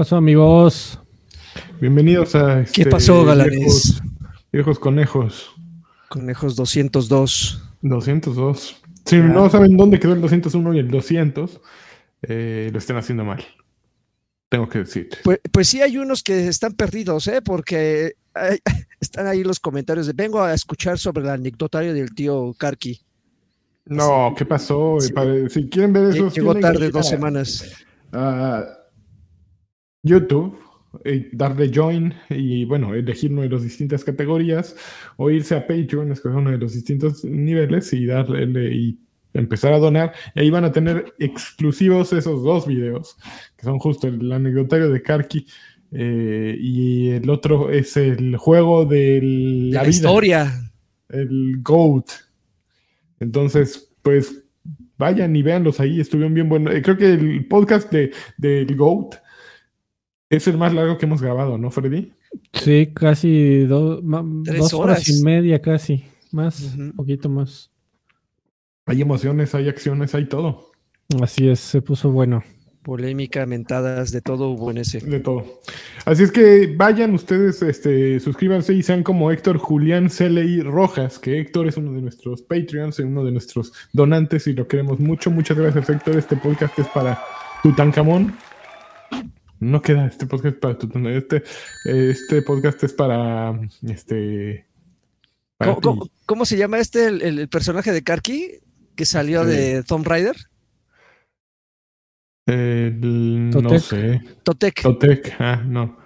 ¿Qué pasó, amigos? Bienvenidos a. ¿Qué pasó, galanes? Viejos, viejos conejos. Conejos 202. 202. Si no saben dónde quedó el 201 y el 200, eh, lo están haciendo mal. Tengo que decir. Pues, pues sí, hay unos que están perdidos, ¿eh? Porque hay- están ahí los comentarios de vengo a escuchar sobre el anecdotario del tío Karki. No, ¿qué pasó? Sí. Si quieren ver eso, Llegó que tarde dos semanas. a YouTube, eh, darle join y bueno, elegir una de las distintas categorías o irse a Patreon, escoger uno de los distintos niveles y darle y empezar a donar. Y ahí van a tener exclusivos esos dos videos, que son justo el anecdotario de Karki eh, y el otro es el juego de la, la vida, historia. el GOAT. Entonces, pues vayan y véanlos ahí, estuvieron bien buenos. Eh, Creo que el podcast de, del GOAT es el más largo que hemos grabado, ¿no, Freddy? Sí, casi do- ma- Tres dos horas. horas. y media, casi. Más, un poquito más. Hay emociones, hay acciones, hay todo, Así es, se puso bueno. Polémica, mentadas, de todo hubo en ese. de todo. Así es que vayan ustedes, este, suscríbanse y sean como Héctor Julián Celey Rojas, que Héctor es uno de nuestros Patreons, uno de nuestros donantes y lo queremos mucho. Muchas gracias, Héctor. Este podcast es para Tutankamón. No queda este podcast para Tutankamón. Este, este podcast es para este. para ¿Cómo, cómo- cómo se llama este, el, personaje de Karki que salió de Tomb Raider? El- no sé. Totec. Totec. Ah, no.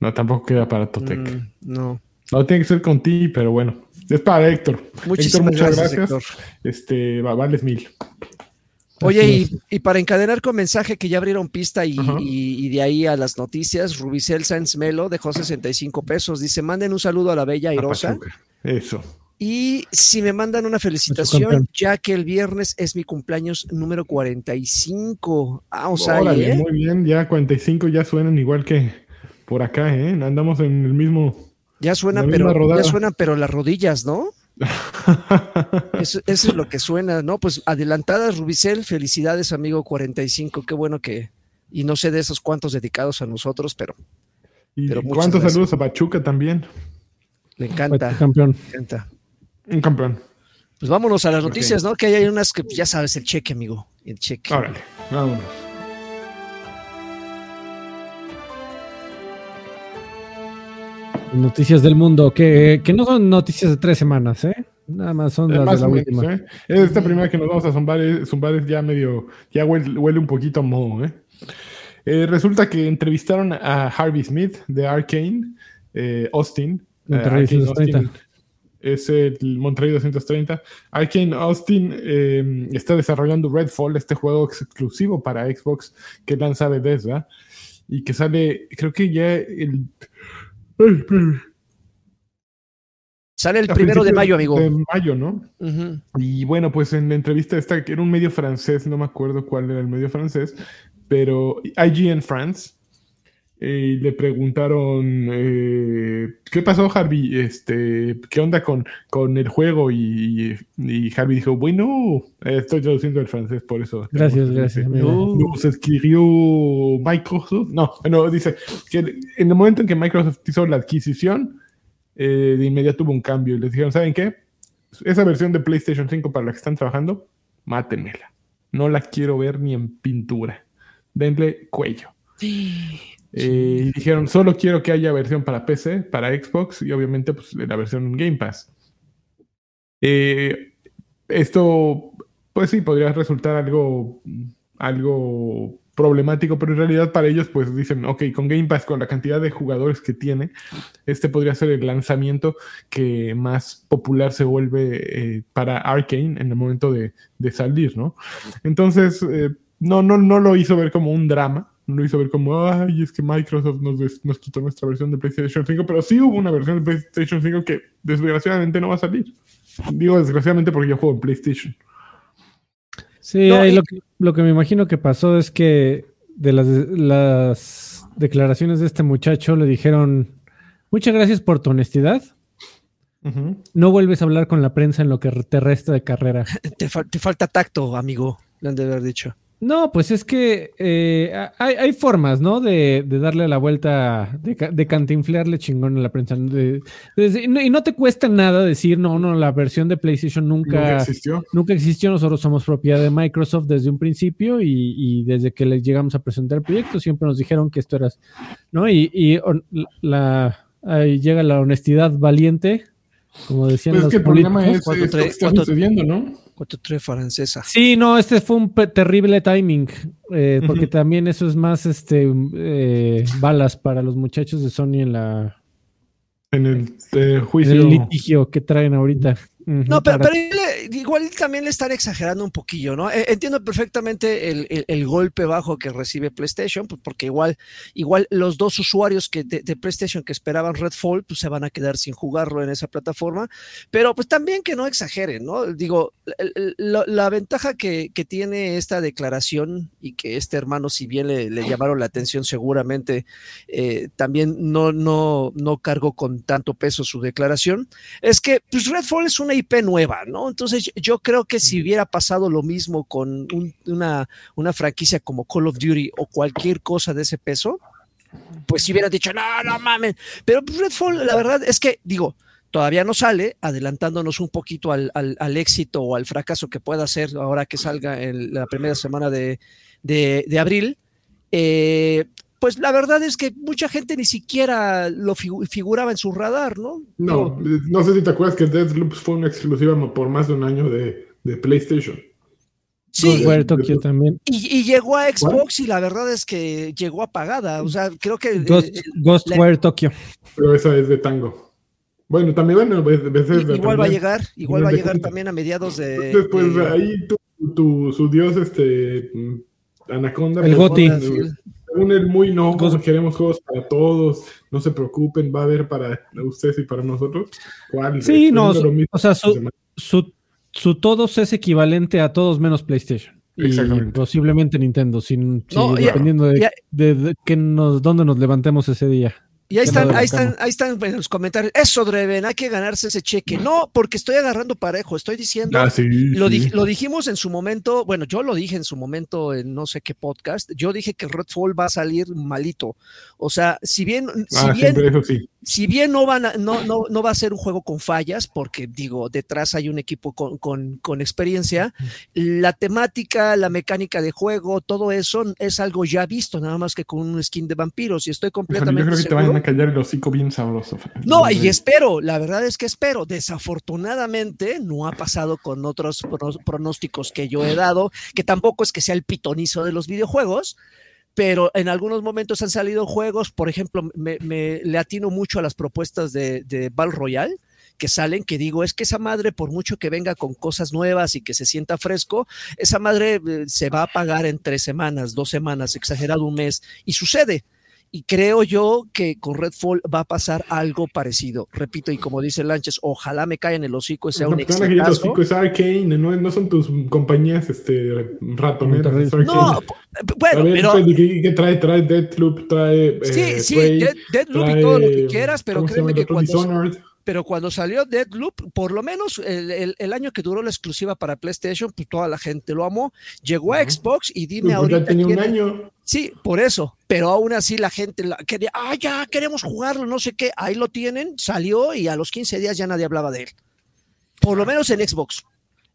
No, tampoco queda para Totec. Mm, no. No tiene que ser con ti, pero bueno. Es para Héctor. Muchísimas muchas gracias, gracias. Héctor. Este, va- vales mil. Oye, y, y para encadenar con mensaje que ya abrieron pista y, y- y de ahí a las noticias, Rubicel Sáenz Melo dejó 65 pesos. Dice, manden un saludo a la bella A Airosa. Pachuca. Eso. Y si me mandan una felicitación, ya que el viernes es mi cumpleaños número 45. Ah, o sea, Órale, ¿eh? muy bien. Ya 45 ya suenan igual que por acá, ¿eh? Andamos en el mismo. ya suena, pero ya suenan, pero las rodillas, ¿no? Eso, eso es lo que suena, ¿no? Pues adelantadas, Rubicel, felicidades, amigo 45. Qué bueno que. Y no sé de esos cuantos dedicados a nosotros, pero y Pero cuántos gracias. saludos a Pachuca también. le encanta. campeón. le encanta. Un campeón. Pues vámonos a las noticias, ¿no? Que hay unas que ya sabes, el cheque, amigo. El cheque. Órale, vámonos. Noticias del mundo, que, que no son noticias de tres semanas, ¿eh? Nada más son Eh, las Más de la menos, última. ¿eh? Esta primera que nos vamos a zumbar es, zumbar es ya medio, ya huele, huele un poquito a moho, ¿eh? Eh, Resulta que entrevistaron a Harvey Smith de Arkane, eh, Austin. eh, Monterrey Arkane 230. Austin es el Monterrey 230. Arkane Austin eh, está desarrollando Redfall, este juego exclusivo para Xbox que lanza Bethesda y que sale, creo que ya el... Ay. Sale el primero de mayo, amigo. De mayo, ¿no? Y bueno, pues en la entrevista esta, que era un medio francés, no me acuerdo cuál era el medio francés, pero IGN France, eh, le preguntaron, eh, ¿qué pasó Harvey? Este, ¿Qué onda con, con el juego? Y, y Harvey dijo, bueno, estoy traduciendo el francés, por eso. Gracias, gracias, amigo. Nos escribió Microsoft. No, no, dice que en el momento en que Microsoft hizo la adquisición, eh, de inmediato hubo un cambio y les dijeron, ¿saben qué? Esa versión de PlayStation 5 para la que están trabajando, mátenmela. No la quiero ver ni en pintura. Denle cuello. Eh, y dijeron, solo quiero que haya versión para PC, para Xbox y obviamente pues, la versión Game Pass. Eh, esto, pues sí, podría resultar algo, algo problemático, pero en realidad para ellos pues dicen, ok, con Game Pass, con la cantidad de jugadores que tiene, este podría ser el lanzamiento que más popular se vuelve eh, para Arkane en el momento de, de salir, ¿no? Entonces, no, no, no lo hizo ver como un drama, lo hizo ver como, ay, es que Microsoft nos, des- nos quitó nuestra versión de PlayStation 5, pero sí hubo una versión de PlayStation 5 que desgraciadamente no va a salir. Digo desgraciadamente porque yo juego en PlayStation. Sí, No, ahí y- lo, que, lo que me imagino que pasó es que de las, las declaraciones de este muchacho le dijeron, muchas gracias por tu honestidad. No vuelves a hablar con la prensa en lo que te resta de carrera. Te, fal- te falta tacto, amigo, le han de haber dicho. No, pues es que eh, hay, formas, ¿no? De, darle la vuelta, de, cantinflearle chingón a la prensa. y no te cuesta nada decir, no, no, la versión de PlayStation nunca, existió. Nunca existió. Nosotros somos propiedad de Microsoft desde un principio y, desde que les llegamos a presentar el proyecto siempre nos dijeron que esto era, ¿no? Y, la, ahí llega la honestidad valiente, como decían pues los es que el problema es, lo que está sucediendo, ¿no? 4-3 francesa. Sí, no, este fue un terrible timing, eh, porque también eso es más este eh, balas para los muchachos de Sony en la en el eh, juicio. En el litigio que traen ahorita. No, pero, igual también le están exagerando un poquillo, ¿no? E, entiendo perfectamente el, golpe bajo que recibe PlayStation, pues, porque igual, igual los dos usuarios que de, PlayStation que esperaban Redfall, pues se van a quedar sin jugarlo en esa plataforma, pero pues también que no exageren, ¿no? Digo, la, ventaja que, tiene esta declaración y que este hermano, si bien le, llamaron la atención, seguramente eh, también no, no, no cargó con tanto peso su declaración, es que pues Redfall es una IP nueva, ¿no? Entonces yo creo que si hubiera pasado lo mismo con una, una franquicia como Call of Duty o cualquier cosa de ese peso, pues si hubiera dicho, no, no mames, pero Redfall, la verdad es que, digo, todavía no sale, adelantándonos un poquito al, éxito o al fracaso que pueda ser ahora que salga en la primera semana de, abril. Eh, pues la verdad es que mucha gente ni siquiera lo figuraba en su radar, ¿no? No, no sé si te acuerdas que Deathloop fue una exclusiva por más de un año de, PlayStation. Sí, Tokyo también. Y, llegó a Xbox y la verdad es que llegó apagada. O sea, creo que. Ghostwire Tokyo. Pero esa es de tango. Bueno, también bueno, veces igual va a llegar, igual va a llegar también a mediados de. Después pues, ahí tu, su dios, este Anaconda. El pues, Goti un muy no, queremos juegos para todos, no se preocupen, va a haber para ustedes y para nosotros. ¿Cuál? Sí, no, o sea, su, su, todos es equivalente a todos menos PlayStation. Exactamente. posiblemente Nintendo, sin, dependiendo de, que nos, dónde nos levantemos ese día. Y ahí están, ahí están, ahí están en los comentarios. Eso, Dreven, hay que ganarse ese cheque. No, porque estoy agarrando parejo. Estoy diciendo. Ah, lo, lo, dijimos en su momento. Bueno, yo lo dije en su momento en no sé qué podcast. Yo dije que Redfall va a salir malito. O sea, si bien. Si ah, bien si bien no, van no, no, no, va a ser un juego con fallas, porque digo, detrás hay un equipo con, con, experiencia, la temática, la mecánica de juego, todo eso es algo ya visto, nada más que con un skin de vampiros, y estoy completamente. yo creo que te van a callar el hocico bien sabroso. No, y espero, la verdad es que espero. Desafortunadamente, no ha pasado con otros pronósticos que yo he dado, que tampoco es que sea el pitonizo de los videojuegos, pero en algunos momentos han salido juegos, por ejemplo, me, le atino mucho a las propuestas de, de Val Royal que salen, que digo, es que esa madre, por mucho que venga con cosas nuevas y que se sienta fresco, esa madre eh, se va a pagar en tres semanas, dos semanas, exagerado un mes, y sucede. Y creo yo que con Redfall va a pasar algo parecido. Repito, y como dice Lanches, ojalá me caiga en el hocico sea un exitazo. es Arkane, no, no son tus compañías este, ratoneras. No, bueno, pero... Pues, ¿Qué, trae? Trae Deadloop, trae... Sí, eh, sí, Deadloop y todo lo que quieras, pero créeme que cuando pero cuando salió Deadloop, por lo menos el, año que duró la exclusiva para PlayStation, pues toda la gente lo amó. Llegó a Xbox y dime pues ahorita. Ya tenía un año. Sí, por eso. Pero aún así la gente quería, ah, ya queremos jugarlo, no sé qué. Ahí lo tienen, salió y a los 15 días ya nadie hablaba de él. Por lo menos en Xbox.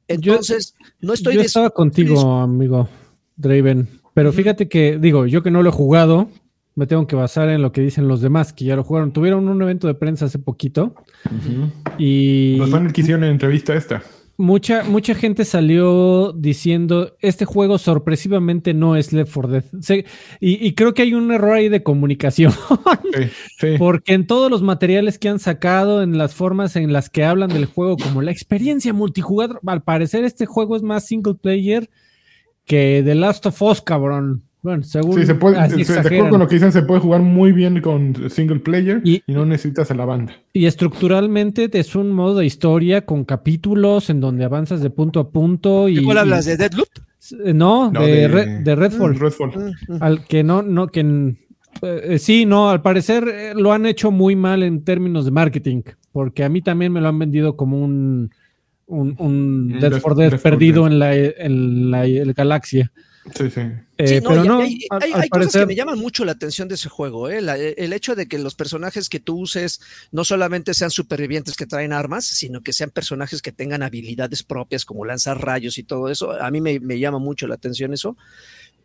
Entonces, no estoy. Yo estaba contigo, amigo Draven. Pero fíjate que, digo, yo que no lo he jugado, me tengo que basar en lo que dicen los demás que ya lo jugaron. Tuvieron un evento de prensa hace poquito y... Los fans que hicieron en entrevista esta. Mucha, mucha gente salió diciendo, este juego sorpresivamente no es Left 4 Dead. y, creo que hay un error ahí de comunicación. Porque en todos los materiales que han sacado, en las formas en las que hablan del juego, como la experiencia multijugador, al parecer este juego es más single player que The Last of Us, cabrón. Bueno, según. Sí, se puede, de acuerdo con lo que dicen, se puede jugar muy bien con single player y, no necesitas a la banda. Y estructuralmente es un modo de historia con capítulos en donde avanzas de punto a punto. Y, cuál hablas? ¿De Deadloop? Eh, no, de, Redfall. Mm, Redfall. Mm, mm. Al que no, no, que. Eh, sí, no, al parecer eh, lo han hecho muy mal en términos de marketing, porque a mí también me lo han vendido como un, un, un Dead for Dead perdido en la, en la galaxia. Sí, sí. Eh, Sí, no, pero no, hay, al- hay- al hay cosas que me llaman mucho la atención de ese juego. ¿eh? La- el hecho de que los personajes que tú uses no solamente sean supervivientes que traen armas, sino que sean personajes que tengan habilidades propias como lanzar rayos y todo eso. A mí me, me llama mucho la atención eso.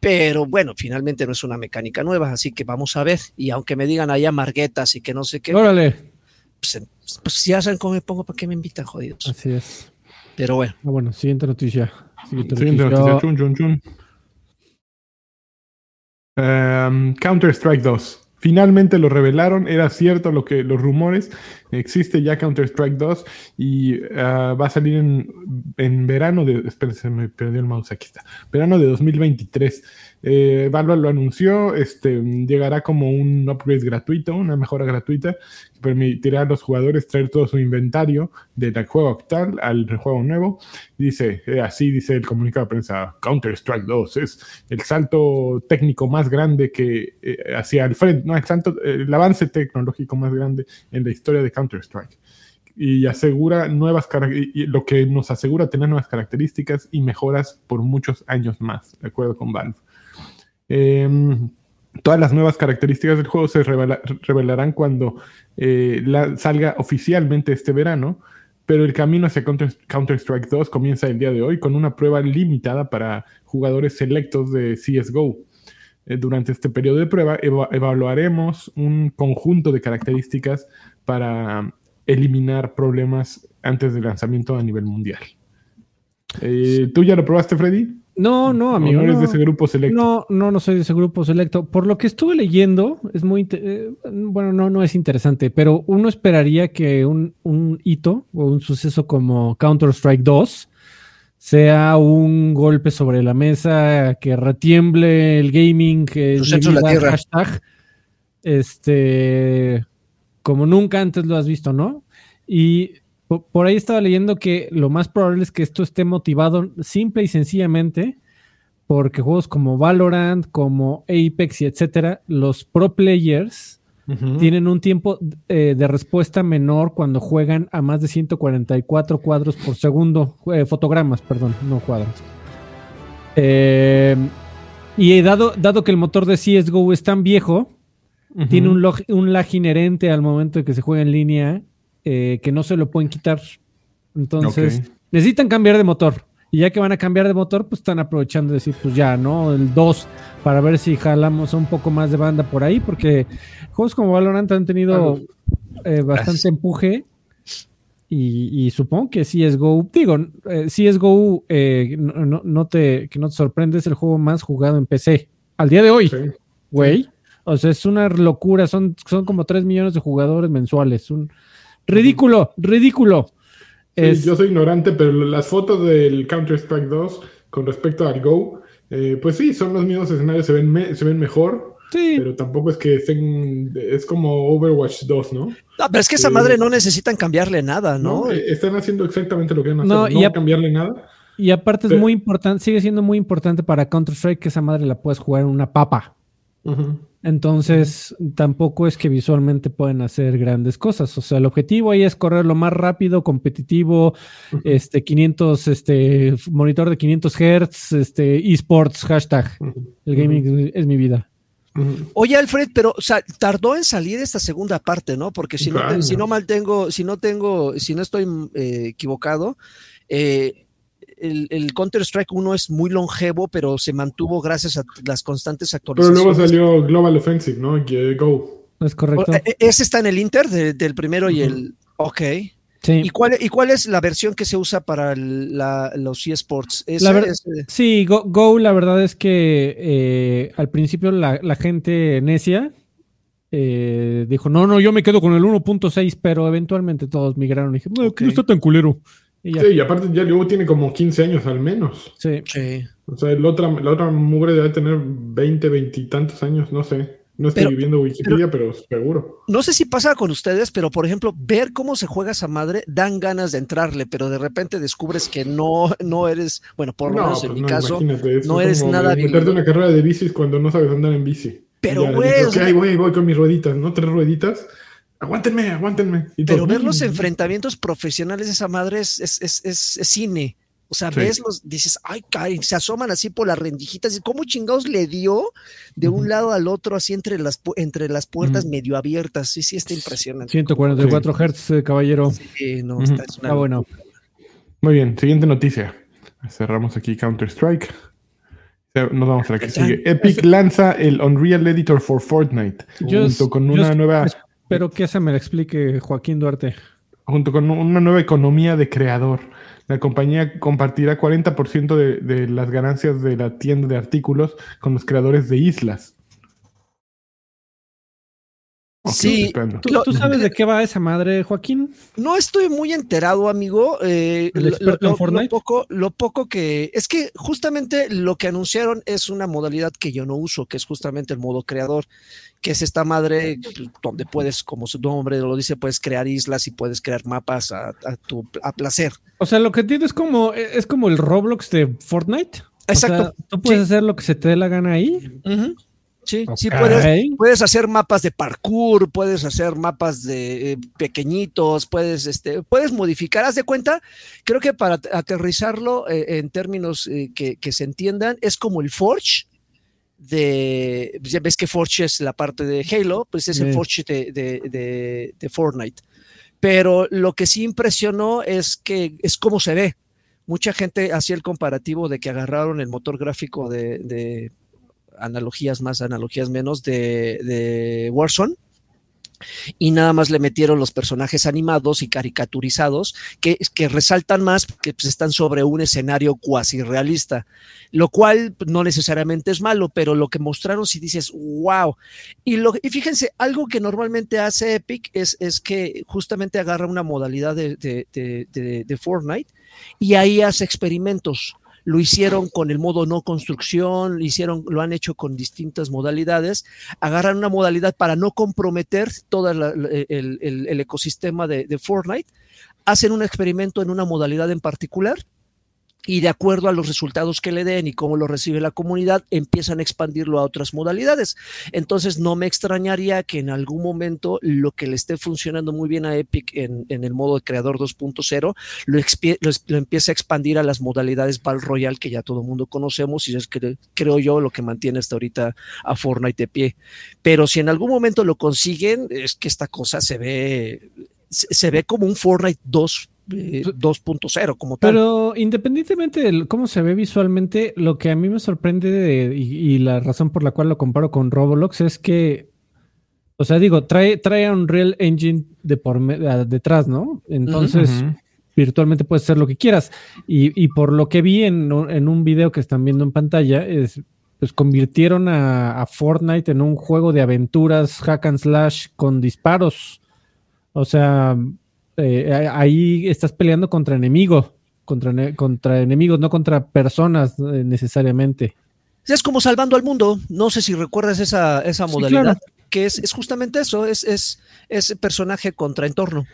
Pero bueno, finalmente no es una mecánica nueva, así que vamos a ver. Y aunque me digan allá marguetas y que no sé qué, Órale. pues, pues ya saben cómo me pongo, ¿para qué me invitan, jodidos? Así es. Pero bueno, Ah, bueno, siguiente noticia. Siguiente Siguiente noticia. noticia. Chun, chun, chun. Em, Counter-Strike 2. Finalmente lo revelaron, era cierto lo que los rumores, existe ya Counter-Strike 2 y ah, va a salir en, en verano de, espera, se me perdió el mouse, aquí está, verano de 2023. Eh, Valve lo anunció, este, llegará como un upgrade gratuito, una mejora gratuita, que permitirá a los jugadores traer todo su inventario del juego actual al juego nuevo. Dice, eh, así dice el comunicado de prensa, Counter-Strike 2 es el salto técnico más grande que eh, hacia el frente, no, el, salto, eh, el avance tecnológico más grande en la historia de Counter-Strike. Y asegura nuevas y lo que nos asegura tener nuevas características y mejoras por muchos años más, de acuerdo con Valve. Em, todas las nuevas características del juego se revela- revelarán cuando eh, salga oficialmente este verano, pero el camino hacia Counter- Counter-Strike 2 comienza el día de hoy con una prueba limitada para jugadores selectos de CSGO. Eh, durante este periodo de prueba eva- evaluaremos un conjunto de características para eliminar problemas antes del lanzamiento a nivel mundial. Eh, ¿Tú ya lo probaste, Freddy? No, no, ¿O amigo. no eres no. de ese grupo selecto? No, no, no soy de ese grupo selecto. Por lo que estuve leyendo, es muy, eh, bueno, no, no es interesante, pero uno esperaría que un, un hito o un suceso como Counter-Strike 2 sea un golpe sobre la mesa, que retiemble el gaming, que la tierra. hashtag, este, como nunca antes lo has visto, ¿no? Y po- por ahí estaba leyendo que lo más probable es que esto esté motivado simple y sencillamente porque juegos como Valorant, como Apex y etcétera, los pro players tienen un tiempo eh, de respuesta menor cuando juegan a más de 144 cuadros por segundo, eh, fotogramas, perdón, no cuadros. Eh, y dado, dado que el motor de CSGO es tan viejo, tiene un, log- un lag inherente al momento de que se juega en línea eh, que no se lo pueden quitar. Entonces, necesitan cambiar de motor. Y ya que van a cambiar de motor, pues están aprovechando de decir, pues ya, ¿no? El 2, para ver si jalamos un poco más de banda por ahí, porque juegos como Valorant han tenido eh, bastante empuje. Y, y supongo que CSGO, digo, eh, CSGO, eh, no, no- te, que no te sorprende, es el juego más jugado en PC. Al día de hoy, Sí. güey. O sea, es una locura. Son, son como 3 millones de jugadores mensuales. Un ridículo, ridículo. Sí, Es- yo soy ignorante, pero las fotos del Counter-Strike 2 con respecto al Go, eh, pues sí, son los mismos escenarios, se ven, me- se ven mejor, sí, pero tampoco es que estén, es como Overwatch 2, ¿no? No, pero es que esa Sí. madre no necesitan cambiarle nada, ¿no? ¿No? Eh, Están haciendo exactamente lo que van a hacer, No, no, y a- cambiarle nada. y aparte es pero- muy importante, sigue siendo muy importante para Counter-Strike que esa madre la puedes jugar en una papa. Entonces, tampoco es que visualmente pueden hacer grandes cosas. O sea, el objetivo ahí es correr lo más rápido, competitivo, este, 500, este, monitor de 500 Hz, este, esports, hashtag. El gaming es- es mi vida. Oye, Alfred, pero o sea, tardó en salir esta segunda parte, ¿no? Porque si no, si no mal tengo, si no tengo, si no estoy eh, equivocado, eh, el, el Counter-Strike 1 es muy longevo, pero se mantuvo gracias a las constantes Pero actualizaciones. luego salió Global Offensive, ¿no? Que Go. ¿Es correcto? Eh, Ese está en el Inter de- del primero y el. Ok. Sí. ¿Y cuál, ¿Y cuál es la versión que se usa para el- la- los eSports? ¿Ese La ver- es, eh, Sí, Go, Go, la verdad es que eh, al principio la, la gente necia eh, dijo, no, no, yo me quedo con el 1.6, pero eventualmente todos migraron y dije, no, Ok. no está tan culero. Y. Sí, y aparte ya luego tiene como 15 años al menos. Sí. sí. O sea, la otra, la otra mugre debe tener 20, 20 y tantos años, no sé. No estoy Pero- viendo Wikipedia, pero, seguro. No sé si pasa con ustedes, pero por ejemplo, ver cómo se juega esa madre dan ganas de entrarle, pero de repente descubres que no, no eres, bueno, por lo menos en pues mi no, caso, no es eres nada Meterte habilidoso. una carrera de bicis cuando no sabes andar en bici. Pero, güey, dices, o sea- "Ok, voy, voy con mis rueditas, ¿no? Tres rueditas. Aguántenme, aguántenme. Y pero ver los enfrentamientos profesionales de esa madre es, es, es, es- es cine. O sea, Sí. ves los, dices, ay, caray, se asoman así por las rendijitas. y ¿Cómo chingados le dio de un lado al otro, así entre las, entre las puertas medio abiertas? Sí, sí, está impresionante. 144 Hz, eh, caballero. Sí, no, está, es una Está bueno. locura. Muy bien, siguiente noticia. Cerramos aquí Counter-Strike. Nos vamos a la que sigue. Epic lanza el Unreal Editor for Fortnite. Yo- junto con una nueva Espero que esa me explique Joaquín Duarte. junto con una nueva economía de creador. La compañía compartirá 40% de, de las ganancias de la tienda de artículos con los creadores de islas. Sí. ¿Tú, Lo- tú sabes de qué va esa madre, Joaquín? No estoy muy enterado, amigo. eh, ¿El lo- experto lo, en Fortnite? lo poco, lo poco que. Es que justamente lo que anunciaron es una modalidad que yo no uso, que es justamente el modo creador, que es esta madre donde puedes, como su nombre lo dice, puedes crear islas y puedes crear mapas a, a tu a placer. O sea, lo que entiendo es como, es como el Roblox de Fortnite. O Exacto. sea, tú puedes Sí. hacer lo que se te dé la gana ahí. Ujú. Sí, sí puedes, puedes hacer mapas de parkour, puedes hacer mapas de eh, pequeñitos, puedes, este, puedes modificar. Haz de cuenta, creo que para at- aterrizarlo eh, en términos eh, que, que se entiendan, es como el Forge de. Ya ves que Forge es la parte de Halo, pues es el. Forge de, de- de- de Fortnite. Pero lo que sí impresionó es que es cómo se ve. Mucha gente hacía el comparativo de que agarraron el motor gráfico de, de analogías más, analogías menos de, de Warzone y nada más le metieron los personajes animados y caricaturizados que, que resaltan más que pues, están sobre un escenario cuasi realista, lo cual pues, no necesariamente es malo, pero lo que mostraron si dices, wow. Y, lo, y fíjense, algo que normalmente hace Epic es, es que justamente agarra una modalidad de, de, de, de, de Fortnite y ahí hace experimentos lo hicieron con el modo no construcción, lo hicieron, lo han hecho con distintas modalidades, agarran una modalidad para no comprometer todo el, el, el, ecosistema de, de, Fortnite, hacen un experimento en una modalidad en particular y de acuerdo a los resultados que le den y cómo lo recibe la comunidad, empiezan a expandirlo a otras modalidades. Entonces, no me extrañaría que en algún momento lo que le esté funcionando muy bien a Epic en, en el modo de creador 2.0 lo, lo, empiece a expandir a las modalidades Battle Royale que ya todo el mundo conocemos y es que creo yo lo que mantiene hasta ahorita a Fortnite de pie. Pero si en algún momento lo consiguen, es que esta cosa se ve, se, se ve como un Fortnite 2 eh, 2.0 como tal. Pero independientemente de cómo se ve visualmente, lo que a mí me sorprende de, y, y, la razón por la cual lo comparo con Roblox es que, o sea, digo, trae, trae un Real Engine de por de, detrás, ¿no? Entonces, uh -huh. virtualmente puedes hacer lo que quieras. Y, y por lo que vi en, en, un video que están viendo en pantalla, es, pues convirtieron a, a Fortnite en un juego de aventuras hack and slash con disparos. O sea, eh, ahí estás peleando contra enemigos, contra, contra enemigos, no contra personas eh, necesariamente. Es como salvando al mundo. No sé si recuerdas esa, esa Sí, modalidad, claro. que es, es, justamente eso, es, es, es, personaje contra entorno.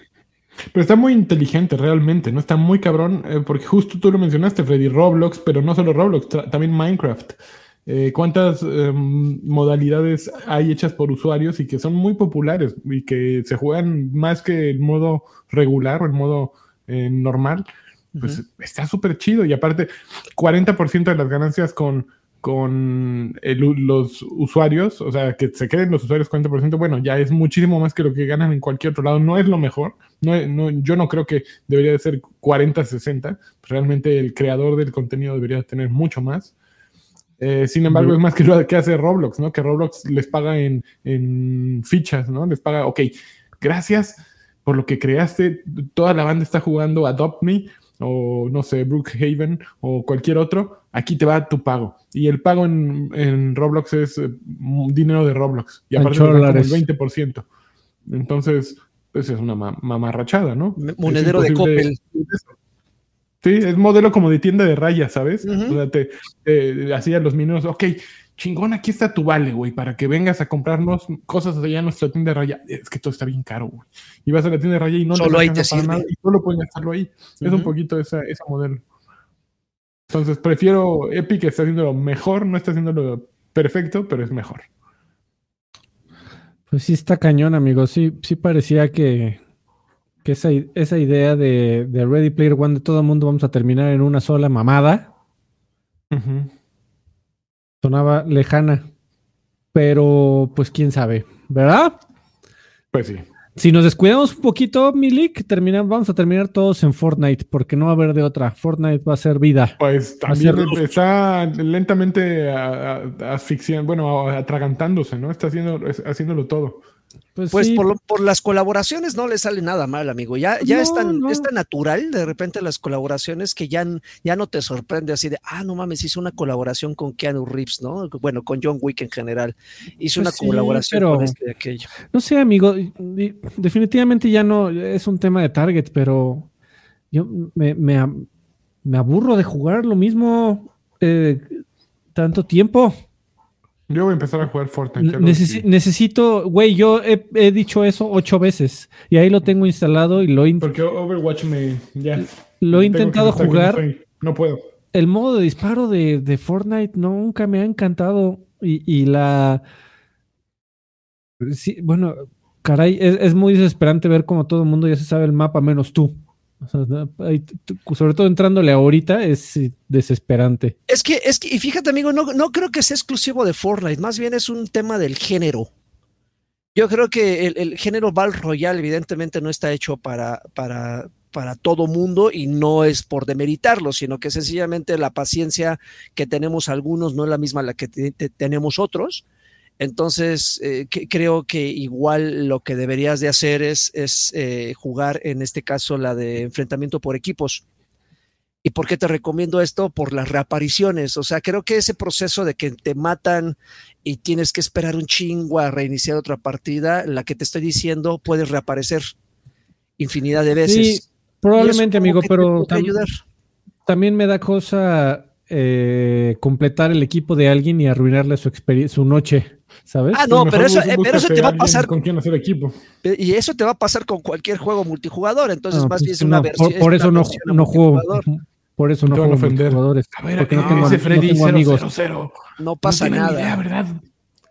Pero está muy inteligente realmente, ¿no? Está muy cabrón, eh, porque justo tú lo mencionaste, Freddy, Roblox, pero no solo Roblox, también Minecraft. Eh, ¿Cuántas eh, modalidades hay hechas por usuarios y que son muy populares y que se juegan más que el modo regular o el modo eh, normal? Pues uh -huh. está súper chido. Y aparte, 40% de las ganancias con, con el, los usuarios, o sea, que se queden los usuarios 40%, bueno, ya es muchísimo más que lo que ganan en cualquier otro lado. No es lo mejor. No, no, yo no creo que debería de ser 40-60. Realmente el creador del contenido debería tener mucho más. Eh, sin embargo, es más que lo que hace Roblox, ¿no? Que Roblox les paga en, en, fichas, ¿no? Les paga, ok, gracias por lo que creaste, toda la banda está jugando Adopt Me, o no sé, Brookhaven, o cualquier otro, aquí te va tu pago. Y el pago en, en Roblox es eh, dinero de Roblox, y aparte como el 20%. Entonces, pues es una mamarrachada, ¿no? Monedero de Coppel. Sí, es modelo como de tienda de rayas, ¿sabes? Uh -huh. O sea, te, te hacía los minutos, ok, chingón, aquí está tu vale, güey, para que vengas a comprarnos cosas allá en nuestra tienda de raya. Es que todo está bien caro, güey. Y vas a la tienda de raya y no solo te ahí te para nada y solo pueden gastarlo ahí. Uh -huh. Es un poquito esa, esa modelo. Entonces, prefiero Epic, está haciendo lo mejor, no está haciendo lo perfecto, pero es mejor. Pues sí está cañón, amigo. Sí, sí parecía que, que esa, esa idea de, de, Ready Player One de todo el mundo vamos a terminar en una sola mamada sonaba lejana. Pero, pues quién sabe, ¿verdad? Pues sí. Si nos descuidamos un poquito, Milik, terminamos, vamos a terminar todos en Fortnite, porque no va a haber de otra. Fortnite va a ser vida. Pues también está lentamente asfixiando, bueno, atragantándose, ¿no? Está haciendo, haciéndolo todo. Pues, pues por, las colaboraciones no le sale nada mal, amigo. Ya, ya es, tan, natural de repente las colaboraciones que ya, ya no te sorprende así de, ah, no mames, hizo una colaboración con Keanu Reeves, ¿no? Bueno, con John Wick en general. Hizo pues una colaboración con este y aquello. No sé, amigo, definitivamente ya no es un tema de target, pero yo me, me, aburro de jugar lo mismo eh, tanto tiempo. Yo voy a empezar a jugar Fortnite. necesito, güey, yo he, dicho eso ocho veces y ahí lo tengo instalado y lo he Porque Overwatch me. Ya. Lo he intentado jugar. No, puedo. El modo de disparo de, Fortnite nunca me ha encantado. Y, la. Sí, bueno, caray, es, es, muy desesperante ver cómo todo el mundo ya se sabe el mapa, menos tú sobre todo entrándole ahorita es desesperante. Es que, es que, y fíjate, amigo, no, no creo que sea exclusivo de Fortnite, más bien es un tema del género. Yo creo que el, género Battle Royale, evidentemente, no está hecho para, para, para todo mundo y no es por demeritarlo, sino que sencillamente la paciencia que tenemos algunos no es la misma la que tenemos otros. Entonces, eh, creo que igual lo que deberías de hacer es, eh, jugar, en este caso, la de enfrentamiento por equipos. ¿Y por qué te recomiendo esto? Por las reapariciones. O sea, creo que ese proceso de que te matan y tienes que esperar un chingo a reiniciar otra partida, la que te estoy diciendo, puedes reaparecer infinidad de veces. Sí, probablemente, amigo, pero también me da cosa eh, completar el equipo de alguien y arruinarle su, su noche. ¿Sabes? Ah, no, pero eso, eh, pero eso te va a pasar. Con quién hacer equipo. Y eso te va a pasar con cualquier juego multijugador. Entonces, más pues bien es una versión. Por, eso no, no juego. Por eso no juego multijugadores. A ver, porque no tengo, ese Freddy no tengo amigos. No pasa nada. Idea, ¿verdad?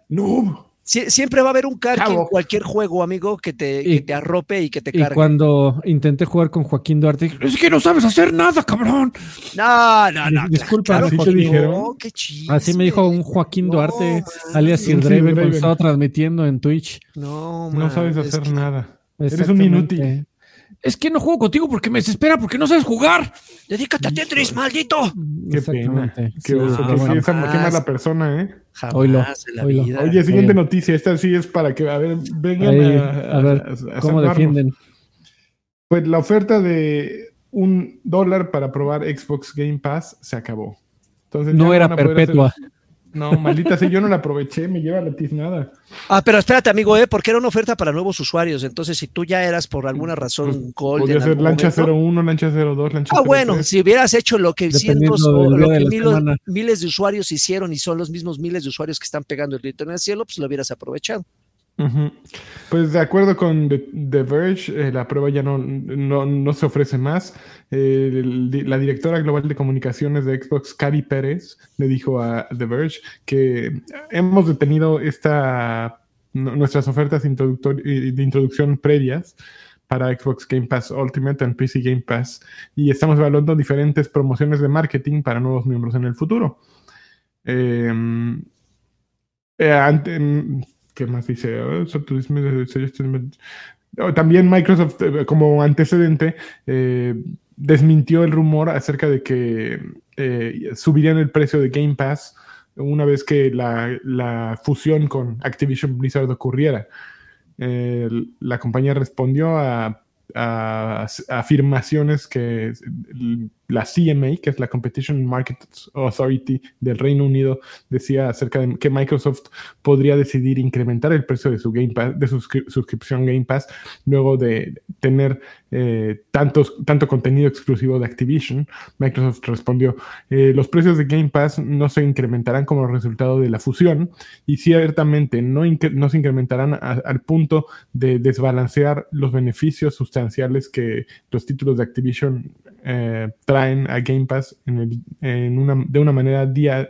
No siempre va a haber un cargue en cualquier juego, amigo, que te, te arrope y que te cargue. Y cuando intenté jugar con Joaquín Duarte, es que no sabes hacer nada, cabrón. No, no, no. Disculpa, claro, te dijeron. qué Así me dijo un Joaquín Duarte, alias Sir Draven, cuando estaba transmitiendo en Twitch. No, no sabes hacer nada. Eres un inútil es que no juego contigo porque me desespera, porque no sabes jugar. Dedícate a Tetris, maldito. Qué pena. Qué oso. qué mala persona, ¿eh? Oilo, Oye, siguiente noticia. Esta sí es para que, a ver, vengan a, a, ver cómo defienden. Pues la oferta de un dólar para probar Xbox Game Pass se acabó. Entonces, no era perpetua. No, maldita sea, yo no la aproveché, me lleva la tiznada. Ah, pero espérate, amigo, ¿eh? porque era una oferta para nuevos usuarios. Entonces, si tú ya eras por alguna razón pues, Podría ser lancha 01, lancha 02, lancha Ah, bueno, si hubieras hecho lo que cientos o lo que miles de usuarios hicieron y son los mismos miles de usuarios que están pegando el grito en el cielo, pues lo hubieras aprovechado. Pues de acuerdo con The, Verge, eh, la prueba ya no, no, se ofrece más. Eh, la directora global de comunicaciones de Xbox, Cari Pérez, le dijo a The Verge que hemos detenido esta, nuestras ofertas de introducción previas para Xbox Game Pass Ultimate and PC Game Pass y estamos evaluando diferentes promociones de marketing para nuevos miembros en el futuro. Eh, ¿Qué más dice? Oh, también Microsoft, eh, como antecedente, eh, desmintió el rumor acerca de que eh, subirían el precio de Game Pass una vez que la, fusión con Activision Blizzard ocurriera. la compañía respondió a afirmaciones que la CMA, que es la Competition Markets Authority del Reino Unido, decía acerca de que Microsoft podría decidir incrementar el precio de su Game Pass, de su suscripción Game Pass, luego de tener eh, tanto contenido exclusivo de Activision. Microsoft respondió, eh, los precios de Game Pass no se incrementarán como resultado de la fusión y ciertamente no, no se incrementarán al punto de desbalancear los beneficios sustanciales que los títulos de Activision eh, traen a Game Pass en una, de, una manera de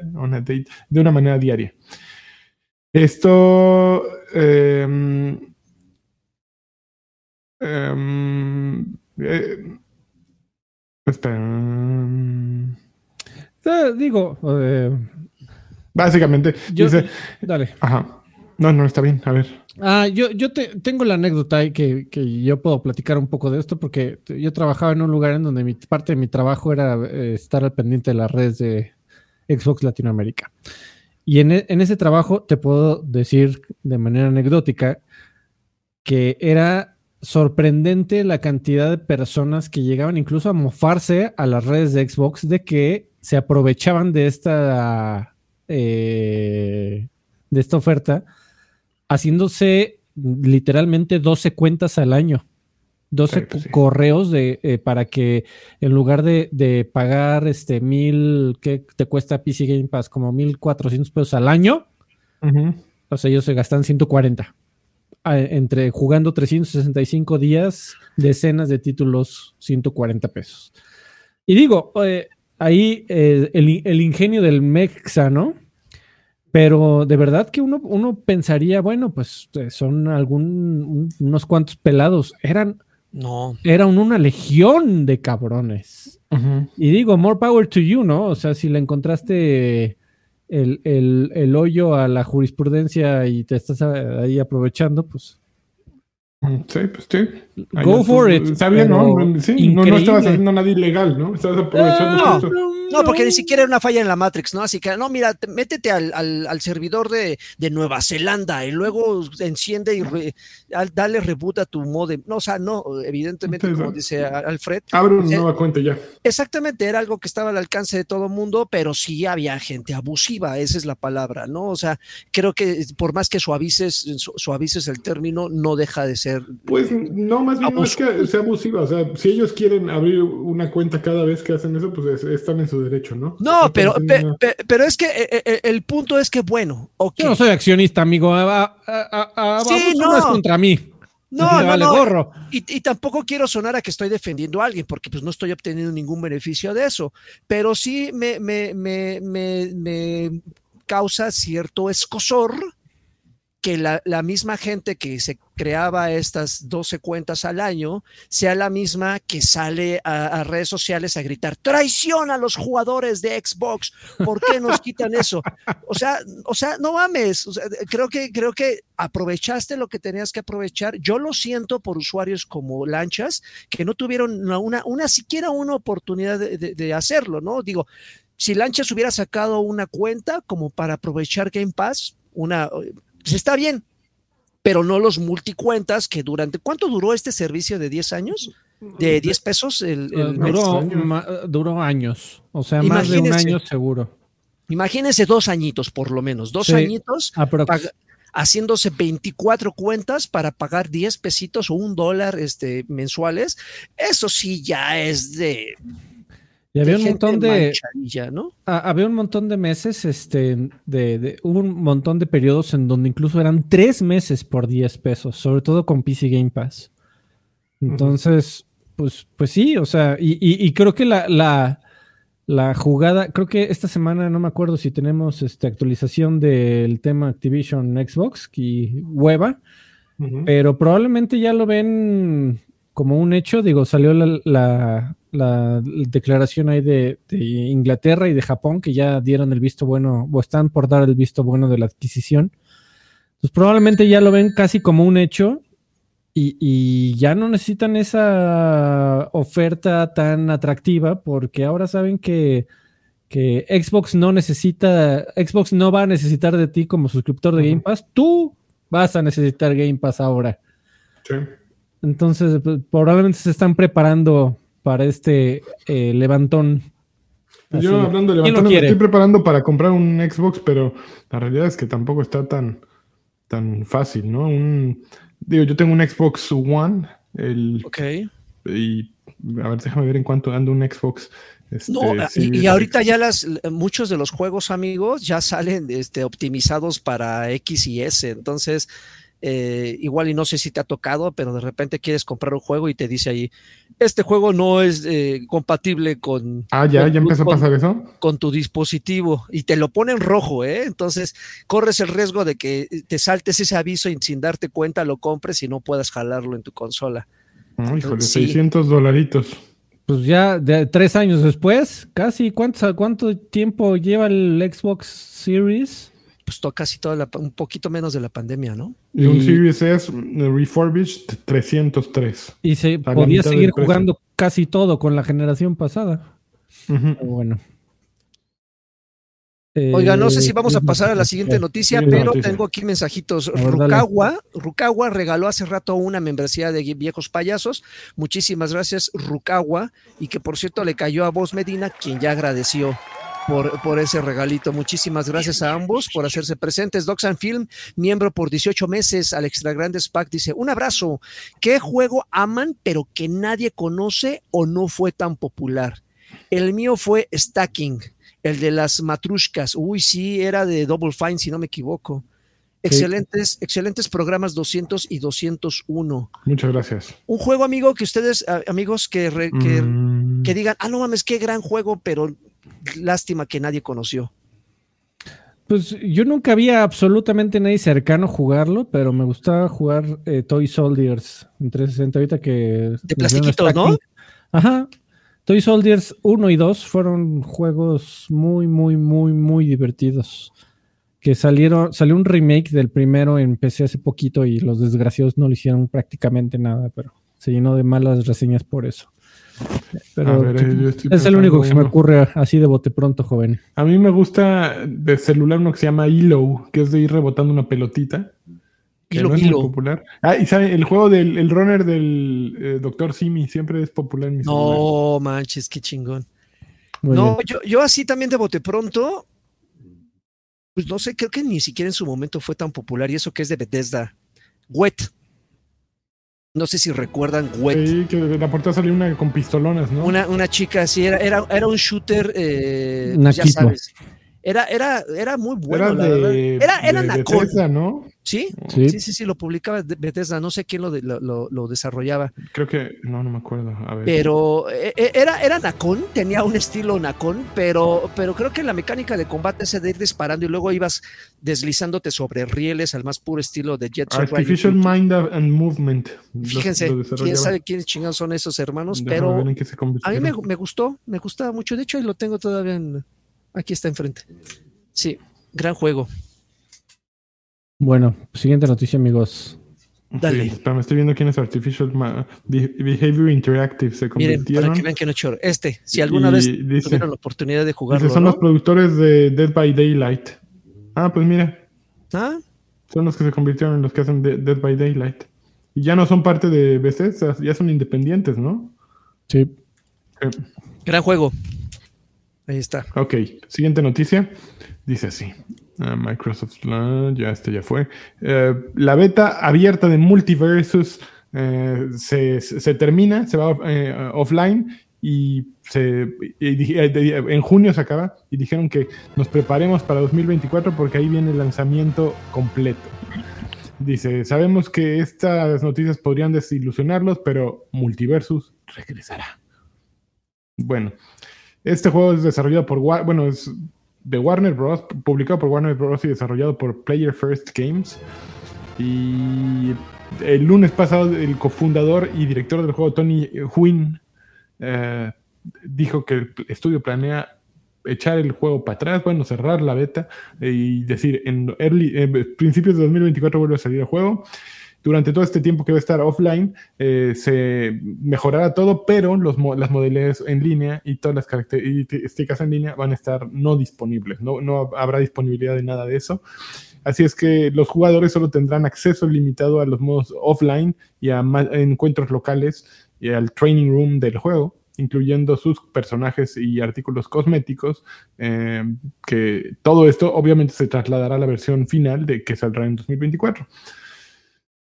una manera diaria. Esto em, Em, eh, espera. Eh, digo, eh, Básicamente, yo, dice, dale. ajá. No, no, está bien, a ver. Ah, yo, yo te- tengo la anécdota ahí que, que yo puedo platicar un poco de esto porque yo trabajaba en un lugar en donde mi, parte de mi trabajo era eh, estar al pendiente de las redes de Xbox Latinoamérica. Y en, e- en ese trabajo te puedo decir de manera anecdótica que era sorprendente la cantidad de personas que llegaban incluso a mofarse a las redes de Xbox de que se aprovechaban de esta, eh, de esta oferta haciéndose literalmente 12 cuentas al año. 12 Sí, pues sí. correos de, eh, para que en lugar de, de pagar este mil, ¿qué te cuesta PC Game Pass? Como 1400 pesos al año, o sea, ellos se gastan 140. Ah, Entre jugando 365 días, decenas de títulos, 140 pesos. Y digo, eh, ahí eh, el, el ingenio del Mexa, ¿no? Pero de verdad que uno, uno pensaría, bueno, pues eh, son algún, un- unos cuantos pelados. Eran, No. eran una legión de cabrones. Y digo, more power to you, ¿no? O sea, si le encontraste el, el- el hoyo a la jurisprudencia y te estás a- ahí aprovechando, pues Sí, pues sí. Ahí go no, for it. Está bien, ¿no? pero Sí, no, no estabas haciendo nada ilegal, ¿no? Estabas aprovechando Ah, justo. No, porque ni siquiera era una falla en la Matrix, ¿no? Así que, no, mira, te- métete al, al- al servidor de, de Nueva Zelanda y luego enciende y re- al- dale reboot a tu modem. No, o sea, no, evidentemente, como dice Alfred, Abre una nueva cuenta ya. exactamente, era algo que estaba al alcance de todo mundo, pero sí había gente abusiva, esa es la palabra, ¿no? O sea, creo que por más que suavices, su- suavices el término, no deja de ser. Pues no, más bien no es que sea abusiva. O sea, si ellos quieren abrir una cuenta cada vez que hacen eso, pues es- están en su derecho, ¿no? No, pero, pe- pe- pero es que eh, eh, el punto es que, bueno. Yo no soy accionista, amigo. A, a- a- a- Sí, no. es contra mí. No, Me no, vale no. gorro. Y, y tampoco quiero sonar a que estoy defendiendo a alguien, porque pues no estoy obteniendo ningún beneficio de eso, pero sí me, me, me, me, me causa cierto escosor que la, la misma gente que se creaba estas 12 cuentas al año sea la misma que sale a, redes sociales a gritar traición a los jugadores de Xbox. ¿Por qué nos quitan eso? O sea, o sea, no mames. Creo que creo que aprovechaste lo que tenías que aprovechar. Yo lo siento por usuarios como Lanchas que no tuvieron una, una, una siquiera una oportunidad de, de hacerlo, ¿no? Digo, si Lanchas hubiera sacado una cuenta como para aprovechar Game Pass, una pues está bien, pero no los multicuentas que durante ¿cuánto duró este servicio de 10 años? De 10 pesos el, el Uh, duró, ma- duró años. O sea, más de un año seguro. Imagínense dos añitos por lo menos, dos Sí. añitos haciéndose 24 cuentas para pagar 10 pesitos o un dólar este, mensuales, eso sí ya es de, Y había un montón de, manchadilla, ¿no? a- había un montón de meses, este, de, de- hubo un montón de periodos en donde incluso eran tres meses por 10 pesos, sobre todo con PC Game Pass. Entonces, pues, pues sí, o sea, y, y- y creo que la, la, la jugada, creo que esta semana, no me acuerdo si tenemos este, actualización del tema Activision Xbox y hueva, pero probablemente ya lo ven como un hecho. Digo, salió la, la- la declaración ahí de, de Inglaterra y de Japón que ya dieron el visto bueno o están por dar el visto bueno de la adquisición. Pues probablemente ya lo ven casi como un hecho y, y ya no necesitan esa oferta tan atractiva porque ahora saben que, que Xbox no necesita, Xbox no va a necesitar de ti como suscriptor de. Game Pass. Tú vas a necesitar Game Pass ahora. Sí. Entonces, pues, probablemente se están preparando para este eh, levantón. Yo Así. hablando de ¿Quién lo levantarme, me estoy preparando para comprar un Xbox, pero la realidad es que tampoco está tan, tan fácil, ¿no? Un, digo, yo tengo un Xbox One, el, Ok. y a ver, déjame ver en cuánto anda un Xbox. Este, No, sí, y, y ahorita ya las muchos de los juegos, amigos, ya salen este, optimizados para X y S. Entonces, eh, igual y no sé si te ha tocado, pero de repente quieres comprar un juego y te dice ahí, este juego no es eh, compatible con, Ah, ya, con ya tu- empezó a pasar eso. con tu dispositivo y te lo pone en rojo, ¿eh? Entonces corres el riesgo de que te saltes ese aviso y sin darte cuenta lo compres y no puedas jalarlo en tu consola. Oh, híjole, Sí. 600 dolaritos. Pues ya de tres años después, casi, ¿cuánto, ¿cuánto tiempo lleva el Xbox Series? Pues casi toda la, un poquito menos de la pandemia, ¿no? Y un Series S eh, refurbished 303. Y se podía seguir jugando casi todo con la generación pasada. Pero bueno. Oiga, no sé Eh, si vamos a pasar a la siguiente noticia, pero tengo aquí mensajitos. Rukawa, Rukawa regaló hace rato una membresía de viejos payasos. Muchísimas gracias, Rukawa, y que por cierto le cayó a Voz Medina, quien ya agradeció. Por, por ese regalito. Muchísimas gracias a ambos por hacerse presentes. Doxan Film, miembro por 18 meses al Extra Grandes Pack, dice: Un abrazo. ¿Qué juego aman, pero que nadie conoce o no fue tan popular? El mío fue Stacking, el de las matrushkas. Uy, sí, era de Double Fine, si no me equivoco. Excelentes, excelentes programas 200 y 201. Muchas gracias. Un juego, amigo, que ustedes, amigos, que, re- que, Mm, que digan, ah, no mames, qué gran juego, pero lástima que nadie conoció. Pues yo nunca había absolutamente nadie cercano jugarlo, pero me gustaba jugar eh, Toy Soldiers en 360 ahorita que... De plastiquitos, ¿no? Ajá. Toy Soldiers 1 y 2 fueron juegos muy, muy, muy, muy divertidos. Que salieron, salió un remake del primero en PC hace poquito y los desgraciados no le hicieron prácticamente nada, pero se llenó de malas reseñas por eso. Pero A ver, eh, yo estoy es el único que se me ocurre así de bote pronto, joven. A mí me gusta de celular uno que se llama Elo, que es de ir rebotando una pelotita. Hilo, no es muy hilo. popular. Ah, y sabe, el juego del el runner del eh, Dr. Simi siempre es popular en mi celular. No manches, qué chingón. Muy no, yo, yo así también de bote pronto, pues no sé, creo que ni siquiera en su momento fue tan popular y eso que es de Bethesda. Wet. No sé si recuerdan Wet. Sí, que de la portada salió una con pistolonas, ¿no? Una, una chica así, era, era, era un shooter, eh, pues ya sabes. Era, era, era muy bueno, era la de, verdad. Era, era de ¿no? ¿Sí? Sí. sí, sí, sí, lo publicaba Bethesda, no sé quién lo, de- lo, desarrollaba, Creo que, no, no me acuerdo. A ver. pero eh, eh, era, era Nacón, tenía un estilo Nacón, pero, pero creo que la mecánica de combate ese de ir disparando y luego ibas deslizándote sobre rieles al más puro estilo de Jet Artificial. Mind and Movement. Fíjense, lo quién sabe quiénes chingados son esos hermanos, Déjame pero ver en qué se a mí me, me gustó, me gustaba mucho. De hecho, ahí lo tengo todavía en. Aquí está enfrente. Sí, gran juego. Bueno, siguiente noticia, amigos. Dale. Sí, espérame, estoy viendo quién es Artificial Ma- Behavior Interactive. Se Miren, convirtieron. para que vean que no es choro. Este, si alguna y vez dice- tuvieron la oportunidad de dice, jugarlo, son ¿no? los productores de Dead by Daylight. Ah, pues mira, Ah, son los que se convirtieron en los que hacen De- Dead by Daylight. Y ya no son parte de Bethesda, ya son independientes, ¿no? Sí. Eh, gran juego. Ahí está. Ok, siguiente noticia. Dice así. Ah, Microsoft, ya este ya fue. Eh, la beta abierta de Multiversus eh, se, se termina, se va eh, offline y, se, en junio se acaba y dijeron que nos preparemos para 2024 porque ahí viene el lanzamiento completo. Dice, sabemos que estas noticias podrían desilusionarlos, pero Multiversus regresará. Bueno, este juego es desarrollado por, bueno, es de Warner Bros., publicado por Warner Bros. y desarrollado por Player First Games. Y el lunes pasado, el cofundador y director del juego, Tony Huyn, eh, dijo que el estudio planea echar el juego para atrás, bueno, cerrar la beta y decir, en early, principios de 2024 vuelve a salir el juego. Durante todo este tiempo que va a estar offline, eh, se mejorará todo, pero los, las modalidades en línea y todas las características en línea van a estar no disponibles. No, no habrá disponibilidad de nada de eso. Así es que los jugadores solo tendrán acceso limitado a los modos offline y a encuentros locales y al training room del juego, incluyendo sus personajes y artículos cosméticos, eh, que todo esto obviamente se trasladará a la versión final de que saldrá en 2024.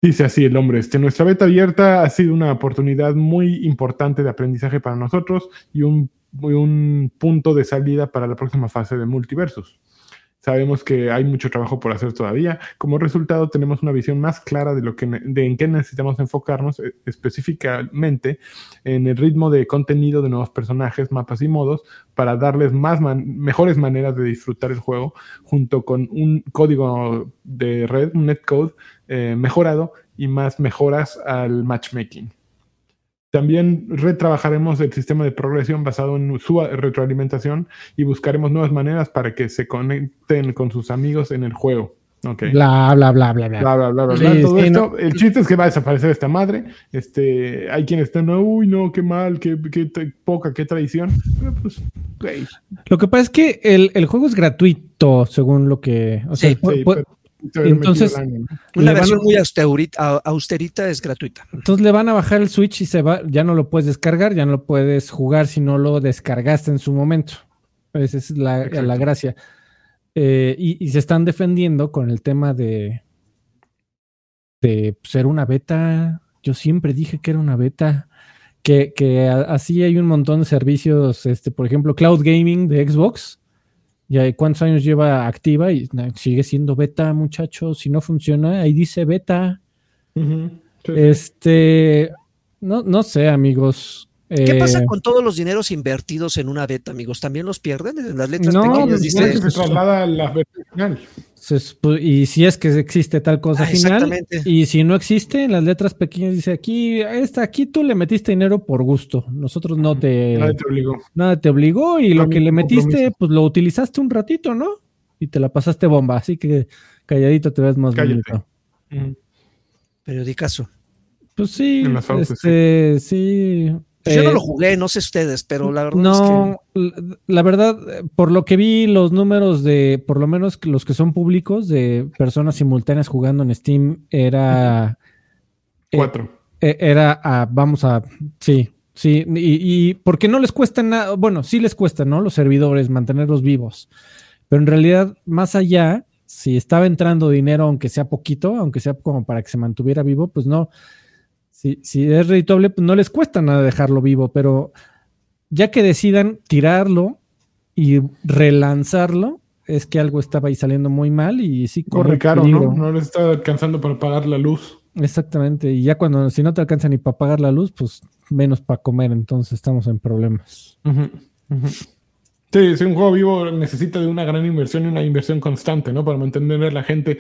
Dice así el hombre, este, nuestra beta abierta ha sido una oportunidad muy importante de aprendizaje para nosotros y un, un punto de salida para la próxima fase de Multiversus. Sabemos que hay mucho trabajo por hacer todavía. Como resultado, tenemos una visión más clara de, lo que, de en qué necesitamos enfocarnos eh, específicamente en el ritmo de contenido de nuevos personajes, mapas y modos para darles más man- mejores maneras de disfrutar el juego junto con un código de red, un netcode eh, mejorado y más mejoras al matchmaking. También retrabajaremos el sistema de progresión basado en su retroalimentación y buscaremos nuevas maneras para que se conecten con sus amigos en el juego. Okay. Bla, bla, bla, bla, bla. bla, bla, bla, bla. Todo esto, el chiste es que va a desaparecer esta madre. Este, hay quienes están, uy, no, qué mal, qué, qué poca, qué traición. Pues, Lo que pasa es que el, el, juego es gratuito, según lo que. O sea, sí, entonces, una versión muy austerita, austerita, es gratuita. Entonces le van a bajar el Switch y se va, ya no lo puedes descargar, ya no lo puedes jugar si no lo descargaste en su momento. Esa es la, la gracia. Eh, y, se están defendiendo con el tema de, de ser una beta. Yo siempre dije que era una beta. Que, que así hay un montón de servicios, este, por ejemplo, Cloud Gaming de Xbox. Ya cuántos años lleva activa y sigue siendo beta, muchachos. Si no funciona, ahí dice beta. Este, no, no sé, amigos. ¿Qué pasa eh, con todos los dineros invertidos en una beta, amigos? ¿También los pierden? En las letras pequeñas dice. Se traslada a la final. Y si es que existe tal cosa ah, final, y si no existe, en las letras pequeñas dice aquí, esta, aquí tú le metiste dinero por gusto. Nosotros no te. Nada te obligó. Nada te obligó, y lo que le metiste, pues lo utilizaste un ratito, ¿no? Y te la pasaste bomba, así que calladito te ves más bonito. Periodicazo. Pues sí, este, sí. Pues yo no lo eh, jugué, no sé ustedes, pero la verdad no, es que... la verdad, por lo que vi, los números de, por lo menos los que son públicos, de personas simultáneas jugando en Steam, era... Eh, Cuatro. Eh, era, vamos a, sí, sí, y, y, porque no les cuesta nada, bueno, sí les cuesta, ¿no? Los servidores, mantenerlos vivos, pero en realidad, más allá, si estaba entrando dinero, aunque sea poquito, aunque sea como para que se mantuviera vivo, pues no, si, es redituable, pues no les cuesta nada dejarlo vivo, pero ya que decidan tirarlo y relanzarlo, es que algo estaba ahí saliendo muy mal y sí corre caro, ¿no? No les está alcanzando para pagar la luz. Exactamente, y ya cuando si no te alcanza ni para pagar la luz, pues menos para comer, entonces estamos en problemas. Sí, si un juego vivo necesita de una gran inversión y una inversión constante, ¿no? Para mantener a la gente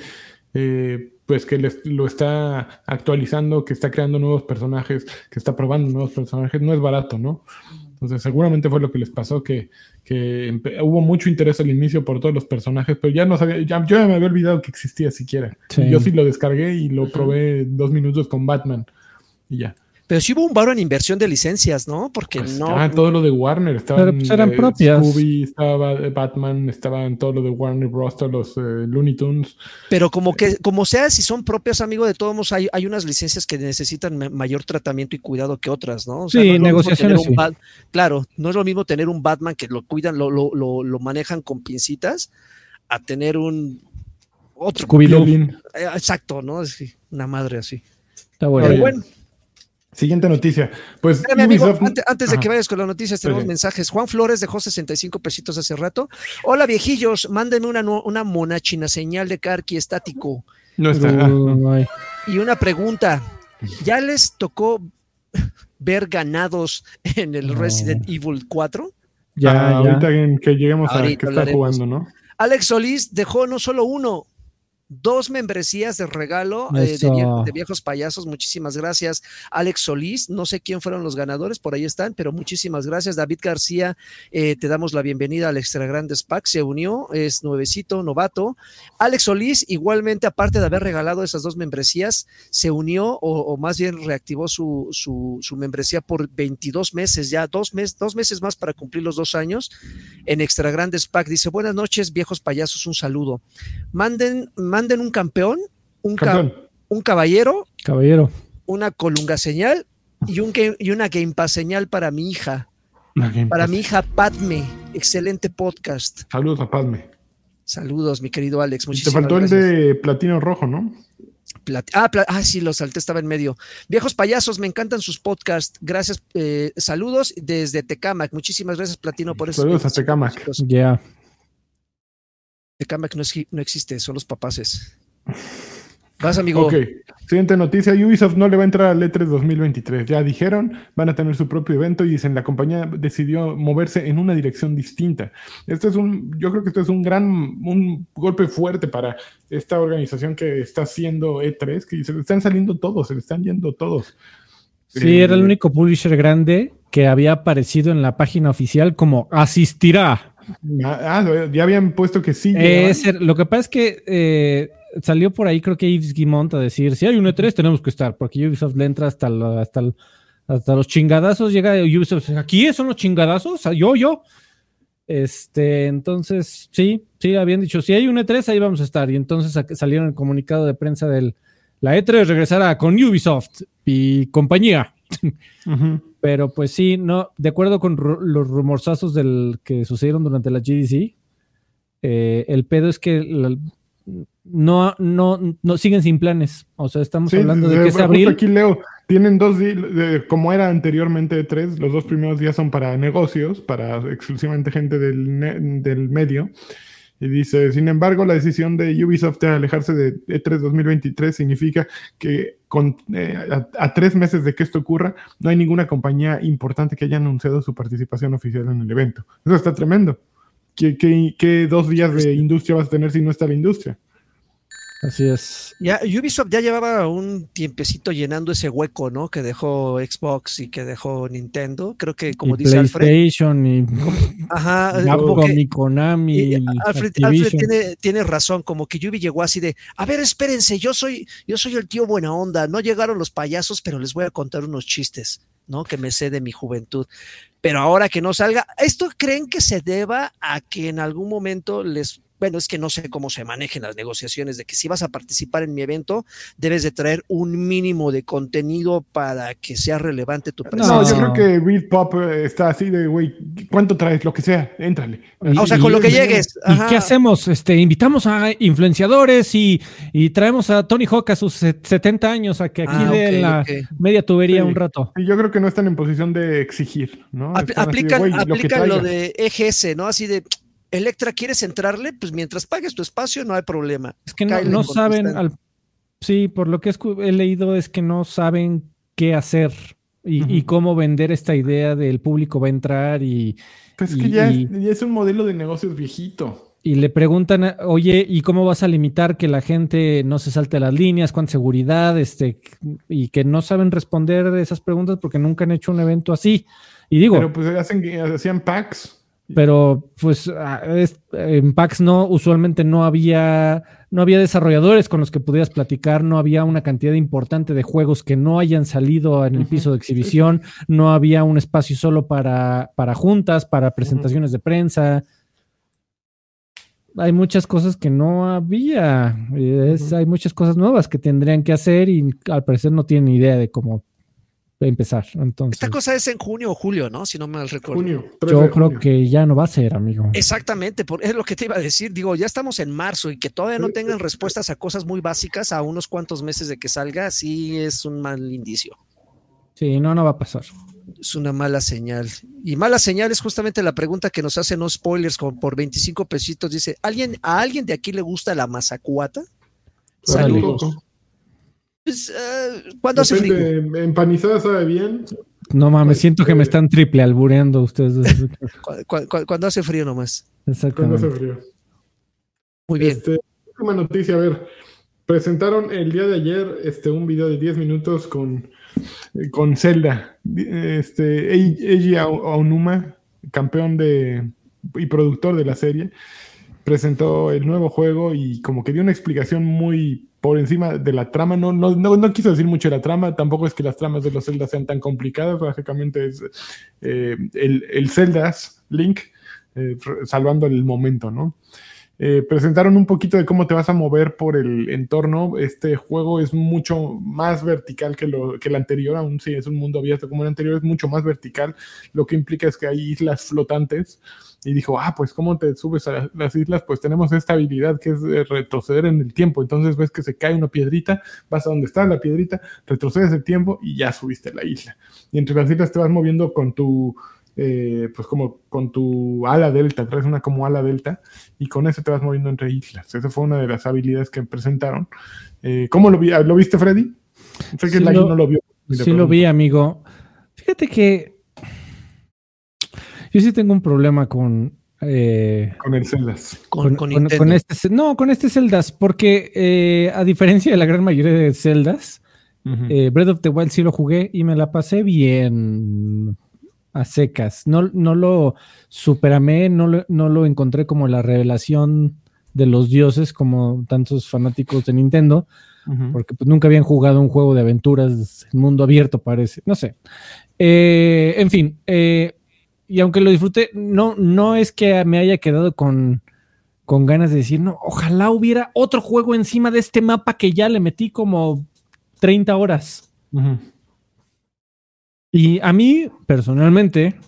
eh, pues que lo está actualizando, que está creando nuevos personajes, que está probando nuevos personajes, no es barato, ¿no? Entonces seguramente fue lo que les pasó, que, hubo mucho interés al inicio por todos los personajes, pero ya no sabía, ya, yo ya me había olvidado que existía siquiera. Yo sí lo descargué y lo probé dos minutos con Batman y ya. Pero sí hubo un varo en inversión de licencias, ¿no? Porque pues no. Ah, todo lo de Warner. Estaban, pero pues eran propias. Scooby, estaba Batman, estaban todo lo de Warner Bros., todos los eh, Looney Tunes. Pero como que, como sea, si son propias, amigo, de todos modos, hay, hay unas licencias que necesitan mayor tratamiento y cuidado que otras, ¿no? sí, negociaciones. claro, no es lo mismo tener un Batman que lo cuidan, lo, lo, lo, manejan con pincitas, a tener un otro. scooby eh, Exacto, ¿no? Es una madre así. Está bueno. Pero bueno. Siguiente noticia. Pues antes, de que vayas con las noticias, tenemos mensajes. Juan Flores dejó 65 pesitos hace rato. Hola viejillos, mándenme una, una monachina señal de Karki estático. No está. y una pregunta. ¿Ya les tocó ver ganados en el Resident Evil 4? Ya, ah, ahorita que lleguemos a que está jugando, ¿no? Alex Solís dejó no solo uno, dos membresías de regalo eh, de, viejos payasos. Muchísimas gracias, Alex Solís. No sé quién fueron los ganadores, por ahí están, pero muchísimas gracias. David García, eh, te damos la bienvenida al Extra Grandes Pack. Se unió, es nuevecito, novato. Alex Solís, igualmente, aparte de haber regalado esas dos membresías, se unió o, más bien reactivó su, su, membresía por 22 meses, ya dos, mes, dos meses más para cumplir los dos años en Extra Grandes Pack. Dice: Buenas noches, viejos payasos, un saludo. Manden, manden manden un campeón, un, un caballero, caballero, una colunga señal y, un y una Game Pass señal para mi hija. Para mi hija Padme. Excelente podcast. Saludos a Padme. Saludos, mi querido Alex. Muchísimas Te faltó el de platino rojo, ¿no? ah, ah, sí, lo salté, estaba en medio. Viejos payasos, me encantan sus podcasts. Gracias, eh, saludos desde Tecamac. Muchísimas gracias, Platino, por eso. Saludos a Tecamac. Ya. El comeback no, no existe, son los papaces. Vas, amigo. Ok. Siguiente noticia: Ubisoft no le va a entrar al E3 2023. Ya dijeron, van a tener su propio evento y dicen la compañía decidió moverse en una dirección distinta. Esto es un, yo creo que esto es un gran, un golpe fuerte para esta organización que está haciendo E3, que se le están saliendo todos, se le están yendo todos. Sí, era el único publisher grande que había aparecido en la página oficial como asistirá. Ah, ya habían puesto que sí. lo que pasa es que eh, salió por ahí, creo que Yves Guimont a decir: si hay un E3, tenemos que estar, porque Ubisoft le entra hasta, hasta, hasta los chingadazos. Llega Ubisoft, ¿aquí son los chingadazos? Ah, yo, yo. Este, entonces, sí, sí, habían dicho: si hay un E3, ahí vamos a estar. Y entonces salieron el comunicado de prensa del. La E3 regresará con Ubisoft y compañía. Pero pues sí, no, de acuerdo con los rumorzazos del que sucedieron durante la GDC, eh, el pedo es que no, no, no siguen sin planes. O sea, estamos hablando de, que es abril. Aquí leo, tienen dos días, como era anteriormente tres, los dos primeros días son para negocios, para exclusivamente gente del, del medio. Y dice, sin embargo, la decisión de Ubisoft de alejarse de E3 2023 significa que con, eh, a, tres meses de que esto ocurra, no hay ninguna compañía importante que haya anunciado su participación oficial en el evento. Eso está tremendo. ¿Qué, qué dos días de industria vas a tener si no está la industria? Así es. Ya, Ubisoft ya llevaba un tiempecito llenando ese hueco, ¿no? Que dejó Xbox y que dejó Nintendo. Creo que, como dice PlayStation y. Ajá. y Konami. Alfred, tiene, tiene, razón. Como que Ubi llegó así de: A ver, espérense, yo soy, yo soy el tío buena onda. No llegaron los payasos, pero les voy a contar unos chistes, ¿no? Que me sé de mi juventud. Pero ahora que no salga, ¿esto creen que se deba a que en algún momento les bueno, es que no sé cómo se manejen las negociaciones de que si vas a participar en mi evento, debes de traer un mínimo de contenido para que sea relevante tu presencia. No, yo creo que Beat Pop eh, está así de, güey, ¿cuánto traes? Lo que sea, éntrale. o sea, con lo que llegues. ¿Y qué hacemos? Este, invitamos a influenciadores y, traemos a Tony Hawk a sus 70 años a que aquí ah, dé la media tubería un rato. Y yo creo que no están en posición de exigir, ¿no? aplican, lo de EGS, ¿no? Así de Electra, ¿quieres entrarle? Pues mientras pagues tu espacio no hay problema. Es que no, saben, sí, por lo que he leído es que no saben qué hacer y, cómo vender esta idea del público va a entrar y... Pues es que ya, es, un modelo de negocios viejito. Y le preguntan, oye, ¿y cómo vas a limitar que la gente no se salte las líneas? ¿Cuánta seguridad? Este, y que no saben responder esas preguntas porque nunca han hecho un evento así. Y digo... Pero pues hacen, hacían packs pero pues en PAX no, usualmente no había, no había desarrolladores con los que pudieras platicar, no había una cantidad importante de juegos que no hayan salido en el piso de exhibición, no había un espacio solo para, para juntas, para presentaciones de prensa. Hay muchas cosas que no había, hay muchas cosas nuevas que tendrían que hacer y al parecer no tienen idea de cómo empezar. Entonces, Esta cosa es en junio o julio, ¿no? Si no me recuerdo. Junio, Yo creo que ya no va a ser, amigo. Exactamente, es lo que te iba a decir. Digo, ya estamos en marzo y que todavía no tengan respuestas a cosas muy básicas a unos cuantos meses de que salga, sí es un mal indicio. Sí, no, no va a pasar. Es una mala señal. Y mala señal es justamente la pregunta que nos hace no spoilers con, por 25 pesitos. Dice, ¿alguien, ¿a alguien de aquí le gusta la mazacuata? Saludos. Pues, uh, cuando hace frío. Empanizada sabe bien. No mames, siento que me están triple albureando ustedes. cuando, hace frío nomás. Exactamente. Cuando hace frío. Muy bien. Este, última noticia, a ver. Presentaron el día de ayer este, un video de 10 minutos con, con Zelda. Este, Eiji Aonuma, campeón de, y productor de la serie, presentó el nuevo juego y como que dio una explicación muy por encima de la trama. No, no, no, quiso decir mucho de la trama, tampoco es que las tramas de los Zelda sean tan complicadas, básicamente es eh, el, el Zeldas Link eh, salvando el momento, ¿no? Eh, presentaron un poquito de cómo te vas a mover por el entorno. Este juego es mucho más vertical que, lo, que el anterior, aún si es un mundo abierto como el anterior, es mucho más vertical. Lo que implica es que hay islas flotantes. Y dijo, ah, pues ¿cómo te subes a las islas? Pues tenemos esta habilidad que es retroceder en el tiempo. Entonces ves que se cae una piedrita, vas a donde está la piedrita, retrocedes el tiempo y ya subiste a la isla. Y entre las islas te vas moviendo con tu eh, pues como con tu ala delta, traes una como ala delta y con eso te vas moviendo entre islas. Esa fue una de las habilidades que presentaron. Eh, ¿Cómo lo, vi, lo viste, Freddy? Sé que sí lo, no lo vio. Sí lo vi, amigo. Fíjate que yo sí tengo un problema con... Eh, con el Celdas. Con, este, no, con este Celdas, porque a diferencia de la gran mayoría de Celdas, Eh, Breath of the Wild sí lo jugué y me la pasé bien a secas. No, no lo superamé, no lo, no lo encontré como la revelación de los dioses como tantos fanáticos de Nintendo, porque pues, nunca habían jugado un juego de aventuras en mundo abierto, parece. No sé. Eh, en fin, eh, y aunque lo disfruté, no, no es que me haya quedado con, con ganas de decir, no, ojalá hubiera otro juego encima de este mapa que ya le metí como 30 horas. Y a mí, personalmente,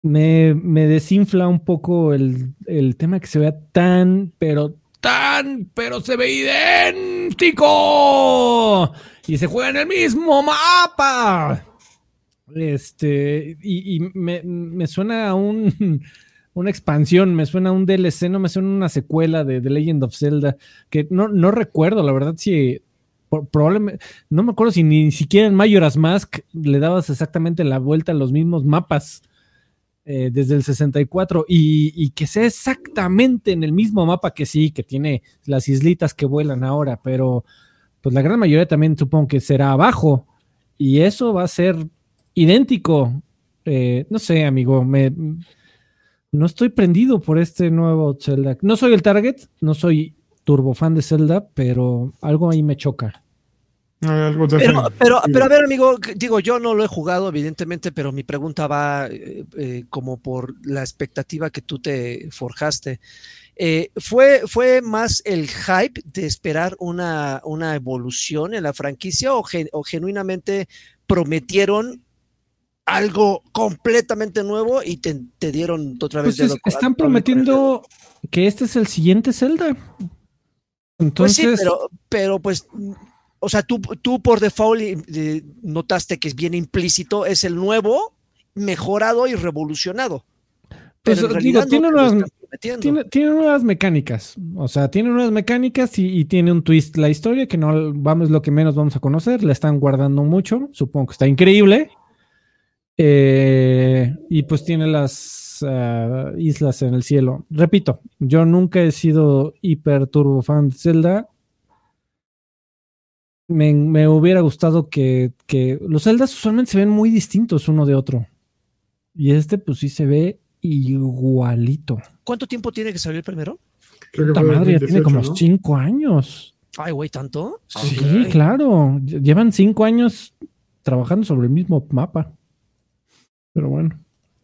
me, desinfla un poco el, el, tema que se vea tan, pero tan, pero se ve idéntico. Y se juega en el mismo mapa. Este, y, me, suena a un, una expansión, me suena a un DLC, no me suena a una secuela de The Legend of Zelda, que no, no recuerdo, la verdad, si probablemente, no me acuerdo si ni siquiera en Majora's Mask le dabas exactamente la vuelta a los mismos mapas eh, desde el 64 y, y, que sea exactamente en el mismo mapa que sí, que tiene las islitas que vuelan ahora, pero pues la gran mayoría también supongo que será abajo y eso va a ser idéntico. Eh, no sé, amigo, me, no estoy prendido por este nuevo Zelda. No soy el target, no soy turbo fan de Zelda, pero algo ahí me choca. pero, pero, pero, a ver, amigo, digo, yo no lo he jugado, evidentemente, pero mi pregunta va eh, eh, como por la expectativa que tú te forjaste. ¿fue, ¿Fue más el hype de esperar una, una evolución en la franquicia o, o genuinamente prometieron algo completamente nuevo y te, dieron otra vez. Pues están prometiendo que este es el siguiente Zelda. Entonces. Pues sí, pero, pero pues, o sea, tú, tú por default eh, notaste que es bien implícito, es el nuevo, mejorado y revolucionado. Pues digo, tiene, unas, tiene, unas, mecánicas, o sea, tiene unas mecánicas y, y, tiene un twist. La historia que no vamos lo que menos vamos a conocer, la están guardando mucho, supongo que está increíble, eh, y pues tiene las ah, islas en el cielo. Repito, yo nunca he sido hiper turbo fan de Zelda. Me, hubiera gustado que, los Zeldas usualmente se ven muy distintos uno de otro. Y este, pues sí se ve igualito. ¿Cuánto tiempo tiene que salir primero? Puta madre, tiene como cinco años. Ay, güey, ¿tanto? Sí, claro. Llevan cinco años trabajando sobre el mismo mapa. Pero bueno.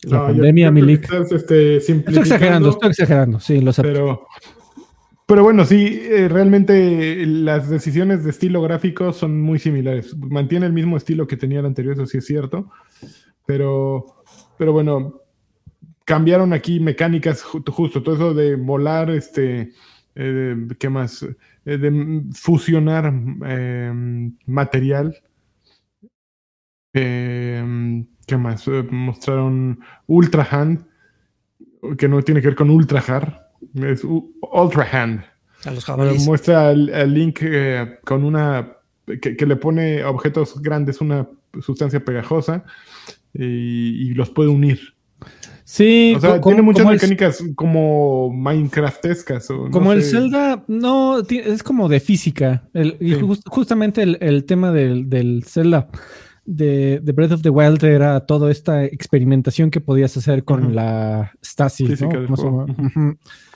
La pandemia, Milik. Este, estoy exagerando, estoy exagerando, sí, lo sé. Pero, pero bueno, sí, eh, realmente las decisiones de estilo gráfico son muy similares. Mantiene el mismo estilo que tenía el anterior, eso sí es cierto. Pero, pero bueno, cambiaron aquí mecánicas justo, todo eso de volar, este, eh, ¿qué más? Eh, de fusionar material. Eh, ¿Qué más? Eh, mostraron Ultra Hand, que no tiene que ver con Ultra Hard, es Ultra Hand. A los Muestra el, Link eh, con una. Que, le pone a objetos grandes una sustancia pegajosa y, los puede unir. Sí, o sea, tiene muchas mecánicas como Minecraftescas. como el Zelda, no, es como de física. justamente el, tema del, del Zelda de, Breath of the Wild era toda esta experimentación que podías hacer con la stasis, ¿no?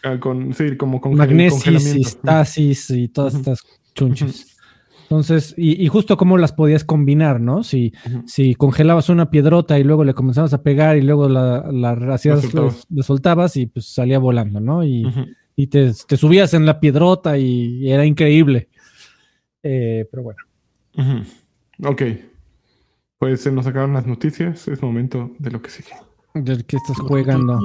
Ah, con, sí, como con magnesis y stasis y todas estas chunches. Entonces, y, justo cómo las podías combinar, ¿no? Si, si congelabas una piedrota y luego le comenzabas a pegar y luego la, la, le, soltabas y pues salía volando, ¿no? Y, y te, te, subías en la piedrota y, era increíble. Eh, pero bueno. Ok. Pues se nos acabaron las noticias, es momento de lo que sigue. ¿De qué estás jugando?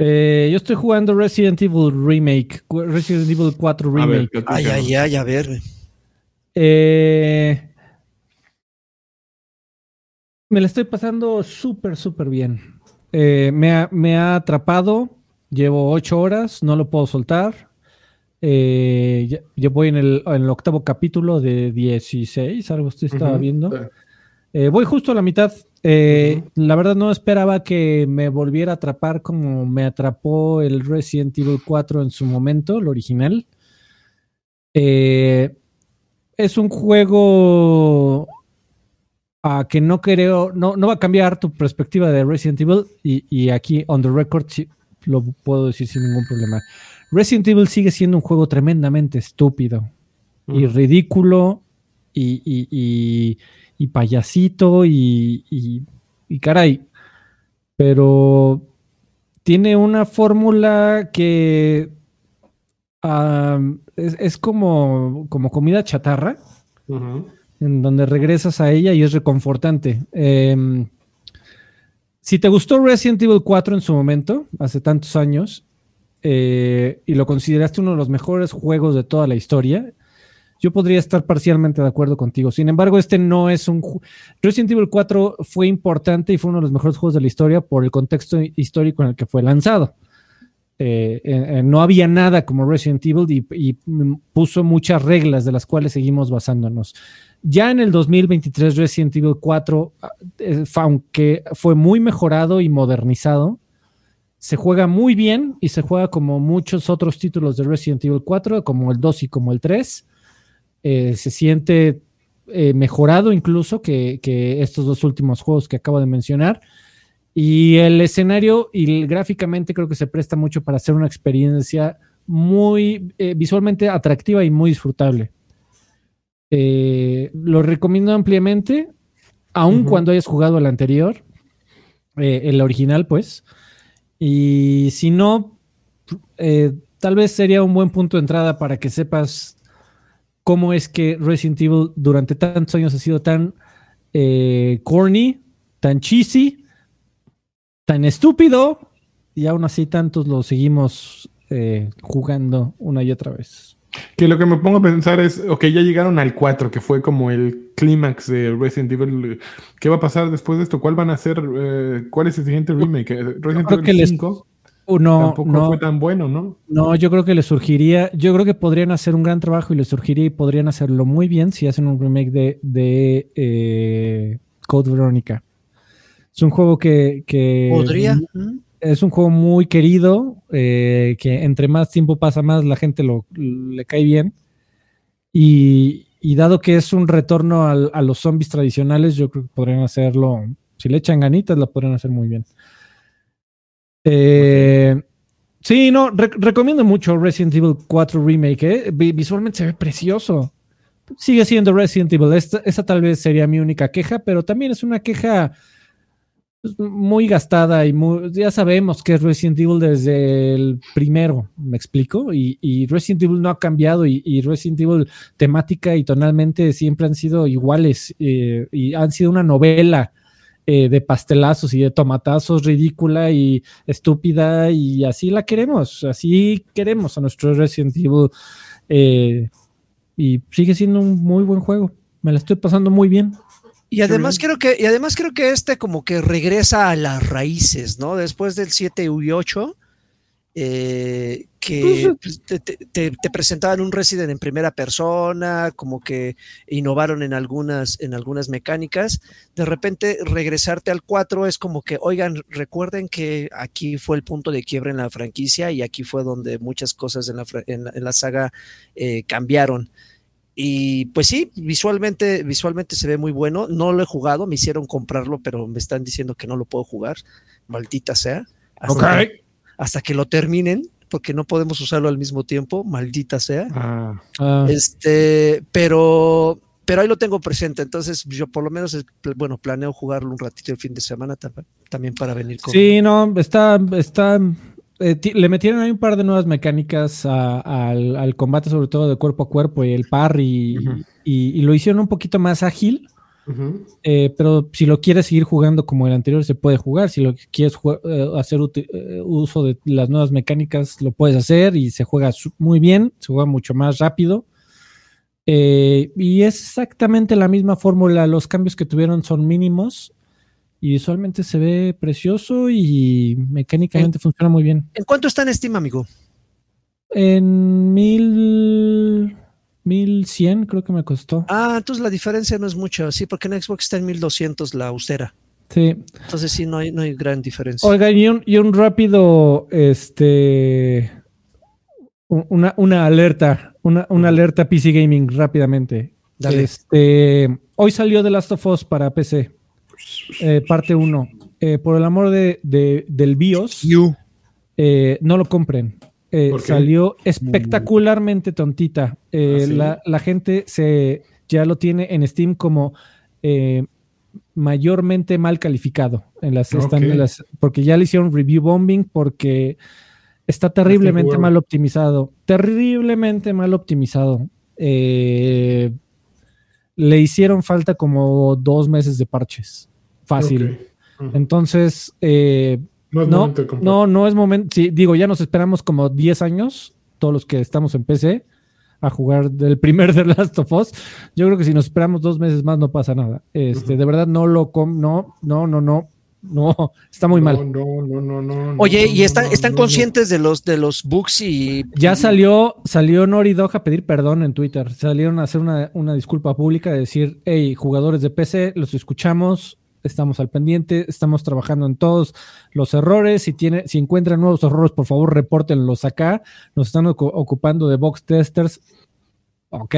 Eh, yo estoy jugando Resident Evil Remake, Resident Evil 4 Remake. ay, ay, ay, a ver. Eh, me la estoy pasando súper, súper bien. Eh, me, ha, me ha atrapado, llevo ocho horas, no lo puedo soltar. Eh, yo voy en el, octavo capítulo de 16, algo usted estaba viendo. Eh, voy justo a la mitad. Eh, La verdad no esperaba que me volviera a atrapar como me atrapó el Resident Evil 4 en su momento, el original. Es un juego a que no creo, no, no va a cambiar tu perspectiva de Resident Evil y, y aquí on the record sí, lo puedo decir sin ningún problema. Resident Evil sigue siendo un juego tremendamente estúpido y ridículo y, y- y- y payasito y, caray. Pero tiene una fórmula que es, es como, como comida chatarra, en donde regresas a ella y es reconfortante. Em, si te gustó Resident Evil 4 en su momento, hace tantos años, eh, y lo consideraste uno de los mejores juegos de toda la historia, yo podría estar parcialmente de acuerdo contigo. Sin embargo, este no es un... Resident Evil 4 fue importante y fue uno de los mejores juegos de la historia por el contexto histórico en el que fue lanzado. Eh, no había nada como Resident Evil y, puso muchas reglas de las cuales seguimos basándonos. Ya en el 2023 Resident Evil 4, ah, eh, aunque fue muy mejorado y modernizado, se juega muy bien y se juega como muchos otros títulos de Resident Evil 4, como el 2 y como el 3. Eh, se siente eh, mejorado incluso que, que estos dos últimos juegos que acabo de mencionar. Y el escenario y el- gráficamente creo que se presta mucho para hacer una experiencia muy eh, visualmente atractiva y muy disfrutable. Lo recomiendo ampliamente, aun cuando hayas jugado el anterior, el original, pues. Y si no, eh, tal vez sería un buen punto de entrada para que sepas cómo es que Resident Evil durante tantos años ha sido tan eh, corny, tan cheesy, tan estúpido, y aún así tantos lo seguimos eh, jugando una y otra vez. Que lo que me pongo a pensar es, ok, ya llegaron al 4, que fue como el clímax de Resident Evil. ¿Qué va a pasar después de esto? ¿Cuál van a ser? eh, ¿Cuál es el siguiente remake? Eh, Resident Evil que les- 5 Uh, no, tampoco no, fue tan bueno, ¿no? no, yo creo que le surgiría, yo creo que podrían hacer un gran trabajo y le surgiría y podrían hacerlo muy bien si hacen un remake de, de eh, Code Veronica. Es un juego que, que Podría. ¿Mm? Es un juego muy querido, eh, que entre más tiempo pasa más la gente lo, le cae bien. Y, dado que es un retorno a los zombies tradicionales, yo creo que podrían hacerlo, si le echan ganitas, lo podrían hacer muy bien. Eh, Sí, no, re- recomiendo mucho Resident Evil 4 Remake. ¿eh? Vi- Visualmente se ve precioso. Sigue siendo Resident Evil. Esta, esa tal vez sería mi única queja, pero también es una queja muy gastada y muy, ya sabemos que es Resident Evil desde el primero, me explico, y, Resident Evil no ha cambiado y, y Resident Evil temática y tonalmente siempre han sido iguales eh, y han sido una novela eh, de pastelazos y de tomatazos ridícula y estúpida y así la queremos, así queremos a nuestro Resident Evil eh, y sigue siendo un muy buen juego, me la estoy pasando muy bien. Y además creo que, y además creo que este como que regresa a las raíces, ¿no? Después del 7 y 8, eh, que pues, te, te- te- te presentaban un Resident en primera persona, como que innovaron en algunas, en algunas mecánicas. De repente regresarte al 4 es como que, oigan, recuerden que aquí fue el punto de quiebre en la franquicia y aquí fue donde muchas cosas en la, en la- en la saga eh, cambiaron. Y pues sí, visualmente, visualmente se ve muy bueno. No lo he jugado, me hicieron comprarlo, pero me están diciendo que no lo puedo jugar. Maldita sea. Hasta, que, hasta que lo terminen, porque no podemos usarlo al mismo tiempo. Maldita sea. Ah, Ah, Este, pero, pero ahí lo tengo presente. Entonces, yo por lo menos, es- bueno, planeo jugarlo un ratito el fin de semana tam- también para venir con. Sí, no, está, está, eh, le metieron ahí un par de nuevas mecánicas a- al, al combate, sobre todo de cuerpo a cuerpo y el parry, y- Ujú. y, y lo hicieron un poquito más ágil, eh, pero si lo quieres seguir jugando como el anterior, se puede jugar. Si lo quieres eh, hacer uso de las nuevas mecánicas, lo puedes hacer y se juega muy bien, se juega mucho más rápido. Eh, y es exactamente la misma fórmula, los cambios que tuvieron son mínimos y visualmente se ve precioso y mecánicamente funciona muy bien. ¿En cuánto está en Steam, amigo? En mil, 1100 creo que me costó. Ah, entonces la diferencia no es mucha, sí, porque en Xbox está en 1200 la austera. Sí. Entonces sí, no hay, no hay gran diferencia. Oiga, y un, y un rápido, este, una, una alerta, una, una alerta PC Gaming rápidamente. Dale. Este, hoy salió The Last of Us para PC, eh, parte 1. por el amor de, de- del BIOS, eh, no lo compren. Eh, salió espectacularmente tontita. Eh, ¿Ah, sí? la, la gente se ya lo tiene en Steam como eh, mayormente mal calificado en las, están Ok. en las- porque ya le hicieron review bombing porque está terriblemente mal optimizado, terriblemente mal optimizado. Eh, le hicieron falta como dos meses de parches, fácil. Entonces, eh, No es no, momento de comprar. no, no es momento. Sí, digo, ya nos esperamos como 10 años, todos los que estamos en PC, a jugar del primer The Last of Us. Yo creo que si nos esperamos dos meses más no pasa nada. Este, de verdad no lo com no, no, no, no, no, está muy no, mal. No, no, no, no. Oye, no, ¿y están, no, están no, conscientes de los de los bugs y Ya salió, salió Naughty Dog a pedir perdón en Twitter. Salieron a hacer una, una disculpa pública de decir, hey, jugadores de PC, los escuchamos, estamos al pendiente, estamos trabajando en todos los errores. Si tiene, si encuentran nuevos errores, por favor, repórtenlos acá. Nos están ocu- ocupando de box testers. Ok.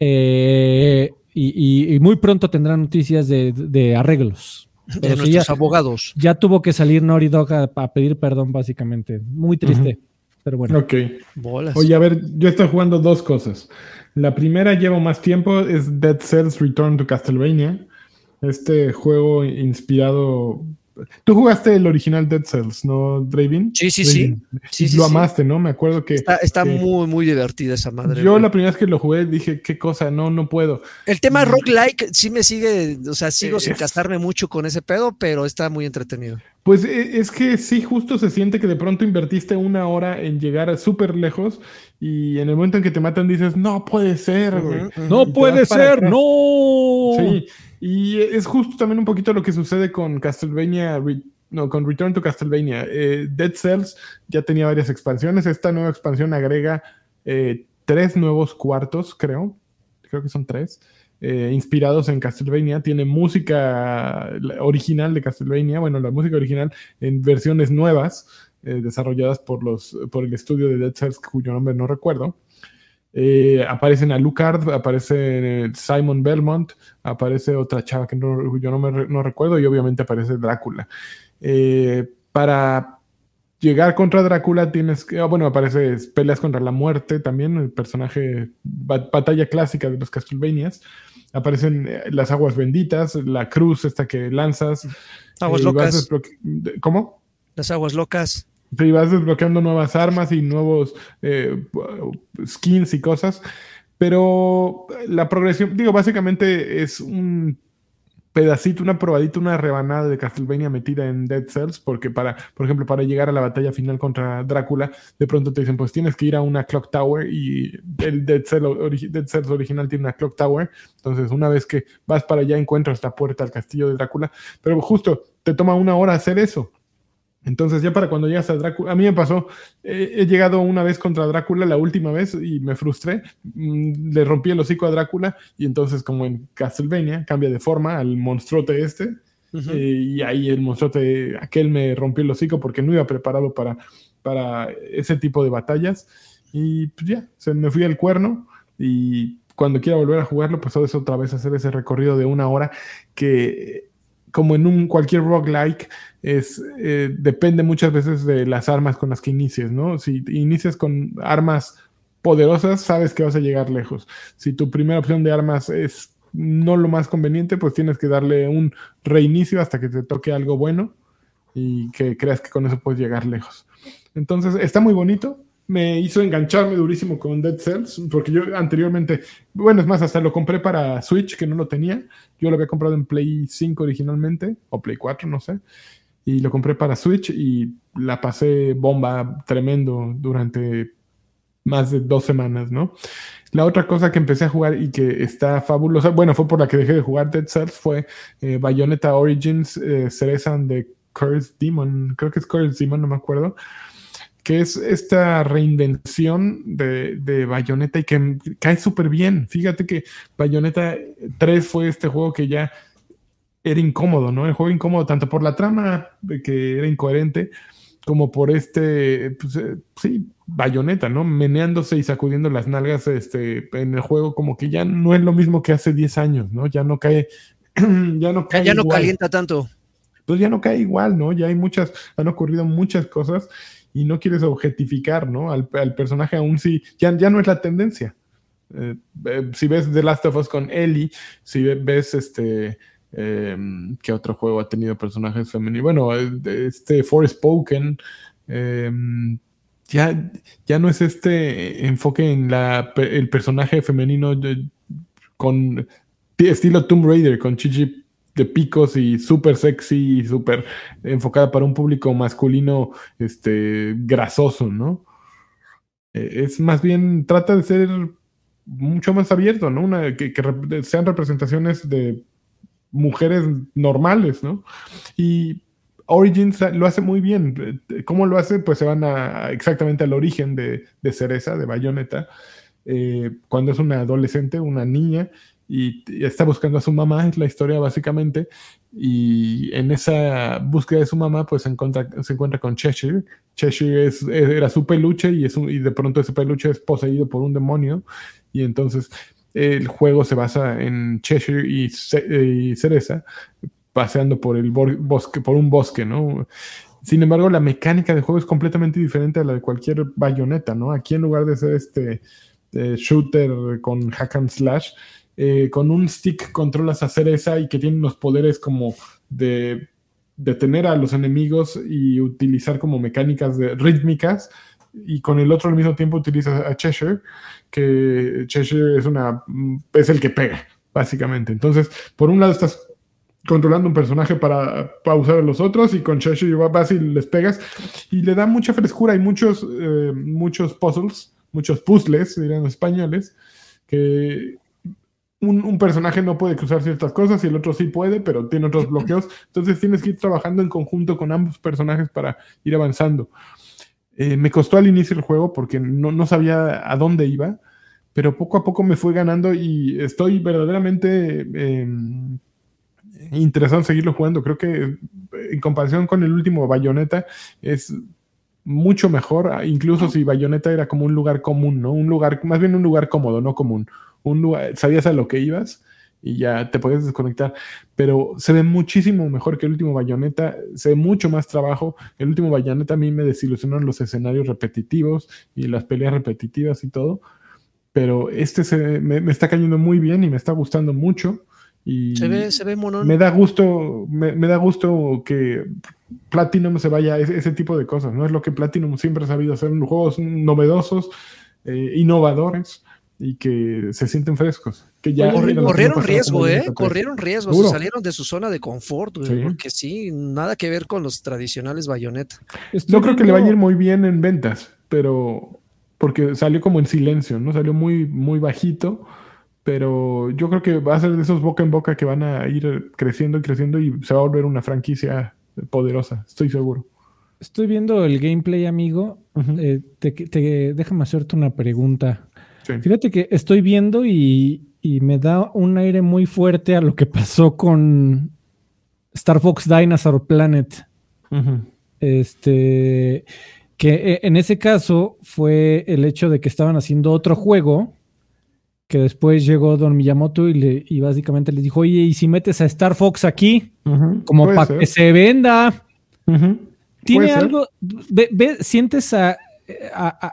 Eh, y, y- y muy pronto tendrán noticias de, de arreglos. de nuestros ya- abogados? Ya tuvo que salir Naughty Dog a, a pedir perdón, básicamente. Muy triste. Pero bueno. Ok. Bolas. Oye, a ver, yo estoy jugando dos cosas. La primera llevo más tiempo, es Dead Cells Return to Castlevania. Este juego inspirado. Tú jugaste el original Dead Cells, ¿no, Draven? Sí, sí, sí. Draven. Sí, Y sí, lo sí. amaste, ¿no? Me acuerdo que. Está, está que muy, muy divertida esa madre. Yo güey. la primera vez que lo jugué dije, qué cosa, no, no puedo. El tema roguelike sí me sigue, o sea, sigo sin Es- casarme mucho con ese pedo, pero está muy entretenido. Pues e- es que sí, justo se siente que de pronto invertiste una hora en llegar súper lejos y en el momento en que te matan dices, no puede ser, güey. No puede ser, atrás. no. Sí, y es justo también un poquito lo que sucede con Castlevania, no, con Return to Castlevania. Eh, Dead Cells ya tenía varias expansiones. Esta nueva expansión agrega eh, tres nuevos cuartos, creo. Creo que son tres. Eh, inspirados en Castlevania. Tiene música original de Castlevania. Bueno, la música original en versiones nuevas, eh, desarrolladas por, los, por el estudio de Dead Cells, cuyo nombre no recuerdo. Eh, aparecen Alucard, aparece eh, Simon Belmont, aparece otra chava que no, yo no, me no recuerdo y obviamente aparece Drácula. Eh, para llegar contra Drácula tienes que, ah, bueno, aparece peleas contra la muerte también, el personaje, ba- batalla clásica de los Castlevanias. Aparecen eh, las aguas benditas, la cruz esta que lanzas. Aguas eh, y locas, ¿Cómo? las aguas locas. Sí, vas desbloqueando nuevas armas y nuevos eh, skins y cosas. Pero la progresión, digo, básicamente es un pedacito, una probadita, una rebanada de Castlevania metida en Dead Cells, porque para, por ejemplo, para llegar a la batalla final contra Drácula, de pronto te dicen, pues tienes que ir a una Clock Tower y el Dead, Cell Dead Cells original tiene una Clock Tower. Entonces, una vez que vas para allá, encuentras la puerta al castillo de Drácula, pero justo te toma una hora hacer eso. Entonces ya para cuando llegas a Drácula, a mí me pasó, eh, he llegado una vez contra Drácula la última vez y me frustré, mm, le rompí el hocico a Drácula y entonces como en Castlevania cambia de forma al monstruote este eh, y ahí el monstruote aquel me rompió el hocico porque no iba preparado para, para ese tipo de batallas y pues ya, se me fui al cuerno y cuando quiera volver a jugarlo pues es otra vez hacer ese recorrido de una hora que como en un cualquier roguelike es eh, depende muchas veces de las armas con las que inicies, ¿no? Si inicias con armas poderosas, sabes que vas a llegar lejos. Si tu primera opción de armas es no lo más conveniente, pues tienes que darle un reinicio hasta que te toque algo bueno y que creas que con eso puedes llegar lejos. Entonces, está muy bonito. Me hizo engancharme durísimo con Dead Cells, porque yo anteriormente, bueno, es más, hasta lo compré para Switch, que no lo tenía. Yo lo había comprado en Play 5 originalmente, o Play 4, no sé. Y lo compré para Switch y la pasé bomba tremendo durante más de dos semanas, ¿no? La otra cosa que empecé a jugar y que está fabulosa, bueno, fue por la que dejé de jugar Dead Cells, fue eh, Bayonetta Origins, eh, Cereza and the Cursed Demon, creo que es Cursed Demon, no me acuerdo, que es esta reinvención de, de Bayonetta y que cae súper bien. Fíjate que Bayonetta 3 fue este juego que ya era incómodo, ¿no? El juego incómodo tanto por la trama, que era incoherente, como por este, pues, eh, sí, bayoneta, ¿no? Meneándose y sacudiendo las nalgas este, en el juego, como que ya no es lo mismo que hace 10 años, ¿no? Ya no cae, ya no cae. Ya no calienta tanto. Pues ya no cae igual, ¿no? Ya hay muchas, han ocurrido muchas cosas y no quieres objetificar, ¿no? Al, personaje aún sí, ya, ya no es la tendencia. Eh, eh, si ves The Last of Us con Ellie, si ves este eh, ¿Qué otro juego ha tenido personajes femeninos? Bueno, este Forspoken. Eh, ya, ya no es este enfoque en la, el personaje femenino con estilo Tomb Raider, con chichi de picos y súper sexy y súper enfocada para un público masculino este, grasoso, ¿no? Eh, es más bien, trata de ser mucho más abierto, ¿no? Una, que sean representaciones de mujeres normales, ¿no? Y Origins lo hace muy bien. ¿Cómo lo hace? Pues se van a, exactamente al origen de, Cereza, de Bayonetta, eh, cuando es una adolescente, una niña, y, está buscando a su mamá, es la historia básicamente, y en esa búsqueda de su mamá, pues se encuentra, se encuentra con Cheshire. Cheshire es, era su peluche y, es y de pronto ese peluche es poseído por un demonio, y entonces el juego se basa en Cheshire y, Cereza paseando por el bosque, por un bosque, ¿no? Sin embargo, la mecánica del juego es completamente diferente a la de cualquier bayoneta, ¿no? Aquí en lugar de ser este eh, shooter con hack and slash, eh, con un stick controlas a Cereza y que tiene unos poderes como de detener a los enemigos y utilizar como mecánicas rítmicas y con el otro al mismo tiempo utilizas a Cheshire, que Cheshire es, una, es el que pega, básicamente. Entonces, por un lado estás controlando un personaje para pausar a los otros y con Cheshire vas y les pegas y le da mucha frescura y muchos, eh, muchos puzzles, muchos puzzles, dirían los españoles, que un, un, personaje no puede cruzar ciertas cosas y el otro sí puede, pero tiene otros bloqueos. Entonces tienes que ir trabajando en conjunto con ambos personajes para ir avanzando. Eh, me costó al inicio el juego porque no, sabía a dónde iba, pero poco a poco me fue ganando y estoy verdaderamente em, interesado en seguirlo jugando. Creo que en comparación con el último Bayonetta es mucho mejor, incluso si Bayonetta era como un lugar común, ¿no? Un lugar, más bien un lugar cómodo, no común. Un lugar, sabías a lo que ibas y ya te puedes desconectar. Pero se ve muchísimo mejor que el último Bayonetta, se ve mucho más trabajo. El último Bayonetta a mí me desilusionaron los escenarios repetitivos y las peleas repetitivas y todo. Pero este se, me, está cayendo muy bien y me está gustando mucho. Y se ve, se ve monón. Me da gusto, me, da gusto que Platinum se vaya a ese, tipo de cosas, ¿no? Es lo que Platinum siempre ha sabido hacer, juegos novedosos, eh, innovadores y que se sienten frescos. Que ya corrieron riesgo, ¿eh? Corrieron riesgo, se salieron de su zona de confort, porque sí, nada que ver con los tradicionales bayonetas. No creo que le vaya a ir muy bien en ventas, pero porque salió como en silencio, ¿no? Salió muy, muy bajito, pero yo creo que va a ser de esos boca en boca que van a ir creciendo y creciendo y se va a volver una franquicia poderosa, estoy seguro. Estoy viendo el gameplay, amigo. Eh, déjame hacerte una pregunta. Fíjate que estoy viendo y, me da un aire muy fuerte a lo que pasó con Star Fox Dinosaur Planet. Este, que e, en ese caso fue el hecho de que estaban haciendo otro juego, que después llegó Don Miyamoto y, le, y básicamente les dijo, oye, ¿y si metes a Star Fox aquí? Como para que se venda. ¿Tiene algo? ¿Sientes a,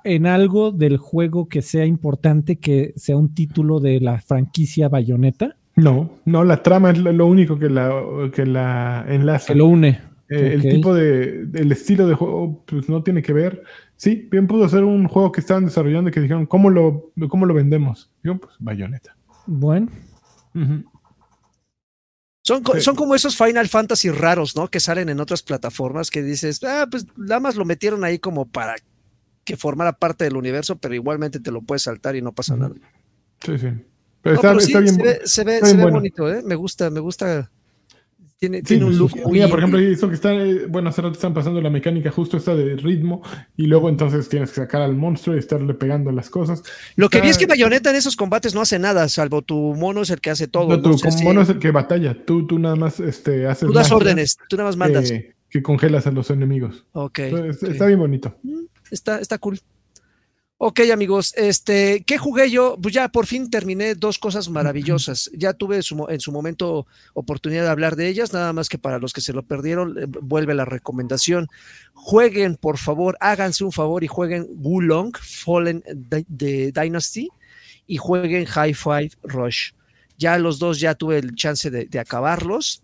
en algo del juego que sea importante que sea un título de la franquicia Bayonetta? No, no, la trama es lo único que la, que la enlaza. Que lo une. Eh, el tipo de, el estilo de juego, pues no tiene que ver. Sí, bien pudo ser un juego que estaban desarrollando y que dijeron, ¿cómo lo, cómo lo vendemos? Digo, pues Bayonetta. Bueno. Son, son, como esos Final Fantasy raros, ¿no? Que salen en otras plataformas que dices, ah, pues nada más lo metieron ahí como para que formara parte del universo, pero igualmente te lo puedes saltar y no pasa nada. Sí, sí. Pero, está, bien, se ve, se ve, bonito, ¿eh? Me gusta, me gusta. Tiene, tiene un look muy... por ejemplo, eso que está, eh, bueno, hace rato están pasando la mecánica justo esta de ritmo y luego entonces tienes que sacar al monstruo y estarle pegando las cosas. Lo que vi es que Bayonetta en esos combates no hace nada, salvo tu mono es el que hace todo. No, tu mono es el que batalla, tú, tú nada más este, haces... Tú das órdenes, tú nada más mandas. Que, congelas a los enemigos. Ok. Está bien bonito. Mm, está, está cool. Ok, amigos, este, ¿qué jugué yo? Pues ya por fin terminé dos cosas maravillosas. Ya tuve en su momento oportunidad de hablar de ellas, nada más que para los que se lo perdieron, eh, vuelve la recomendación. Jueguen, por favor, háganse un favor y jueguen Wulong Fallen de Dynasty y jueguen High Five Rush. Ya los dos ya tuve el chance de, acabarlos.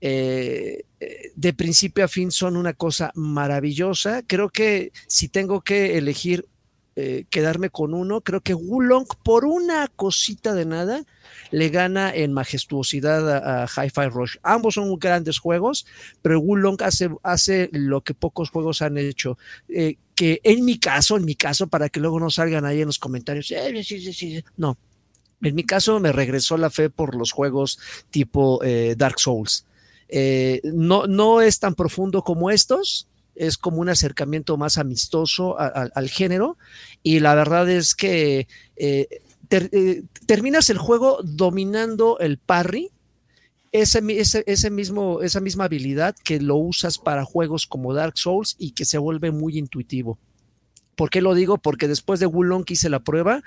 Eh, eh, de principio a fin son una cosa maravillosa. Creo que si tengo que elegir eh, quedarme con uno. Creo que Wulong, por una cosita de nada, le gana en majestuosidad a, Hi-Fi Rush. Ambos son grandes juegos, pero Wulong hace, lo que pocos juegos han hecho. Que en mi caso, en mi caso, para que luego no salgan ahí en los comentarios, sí, sí, sí, no. En mi caso me regresó la fe por los juegos tipo Dark Souls. No, no es tan profundo como estos, es como un acercamiento más amistoso al género y la verdad es que eh, eh, terminas el juego dominando el parry, ese, ese, mismo, esa misma habilidad que lo usas para juegos como Dark Souls y que se vuelve muy intuitivo. ¿Por qué lo digo? Porque después de Wulong hice la prueba,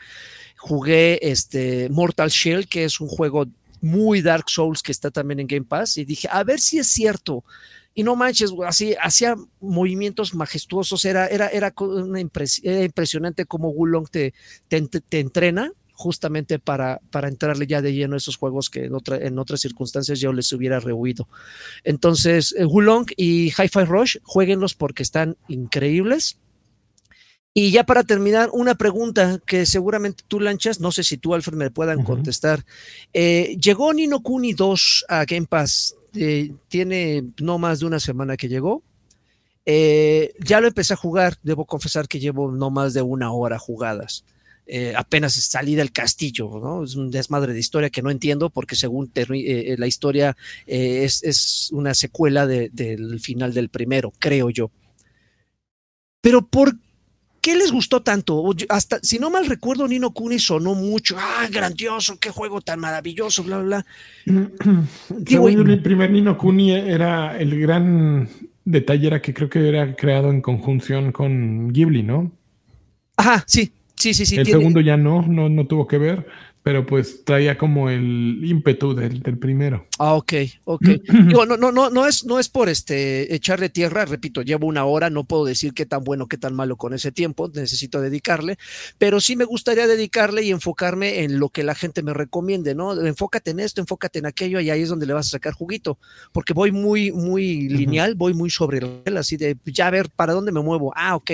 jugué este Mortal Shell, que es un juego muy Dark Souls que está también en Game Pass, y dije, a ver si es cierto y no manches, así hacía movimientos majestuosos, era, era, era, una impresionante cómo Wulong te, te, entrena justamente para, para entrarle ya de lleno a esos juegos que en, otra, en otras circunstancias yo les hubiera rehuido. Entonces, eh, Wulong y Hi-Fi Rush, jueguenlos porque están increíbles. Y ya para terminar, una pregunta que seguramente tú lanchas, no sé si tú, Alfred, me puedan contestar. Eh, llegó Nino Kuni 2 a Game Pass eh, tiene no más de una semana que llegó. Eh, ya lo empecé a jugar, debo confesar que llevo no más de una hora jugadas. Eh, apenas salí del castillo, ¿no? Es un desmadre de historia que no entiendo porque según la historia es, una secuela del final del primero, creo yo. Pero ¿por ¿Qué les gustó tanto? Hasta, si no mal recuerdo, Nino Kuni sonó mucho. ¡Ah, grandioso! ¡Qué juego tan maravilloso! Bla, bla, bla. el primer Nino Kuni era el gran detalle, era que creo que era creado en conjunción con Ghibli, ¿no? Ajá, sí, sí, sí, sí. El segundo ya no, no, no tuvo que ver pero pues traía como el ímpetu del, primero. Ah, ok, ok. Digo, no, no, no, no es, no es por este echarle tierra, repito, llevo una hora, no puedo decir qué tan bueno, qué tan malo con ese tiempo, necesito dedicarle, pero sí me gustaría dedicarle y enfocarme en lo que la gente me recomiende, ¿no? Enfócate en esto, enfócate en aquello, y ahí es donde le vas a sacar juguito, porque voy muy, muy lineal, voy muy sobre él, así de ya ver para dónde me muevo. Ah, ok,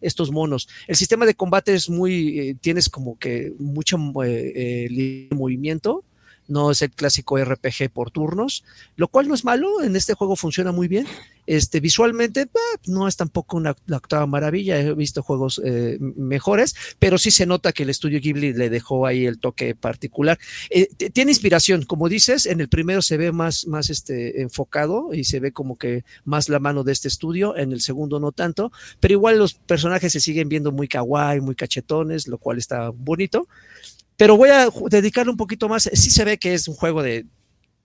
estos monos. El sistema de combate es muy, eh, tienes como que mucho eh, eh movimiento, no es el clásico RPG por turnos, lo cual no es malo, en este juego funciona muy bien. Este, visualmente no es tampoco una octava maravilla, he visto juegos eh, mejores, pero sí se nota que el estudio Ghibli le dejó ahí el toque particular. Eh, tiene inspiración, como dices, en el primero se ve más, más este, enfocado y se ve como que más la mano de este estudio, en el segundo no tanto, pero igual los personajes se siguen viendo muy kawaii, muy cachetones, lo cual está bonito. Pero voy a dedicarle un poquito más. Sí se ve que es un juego de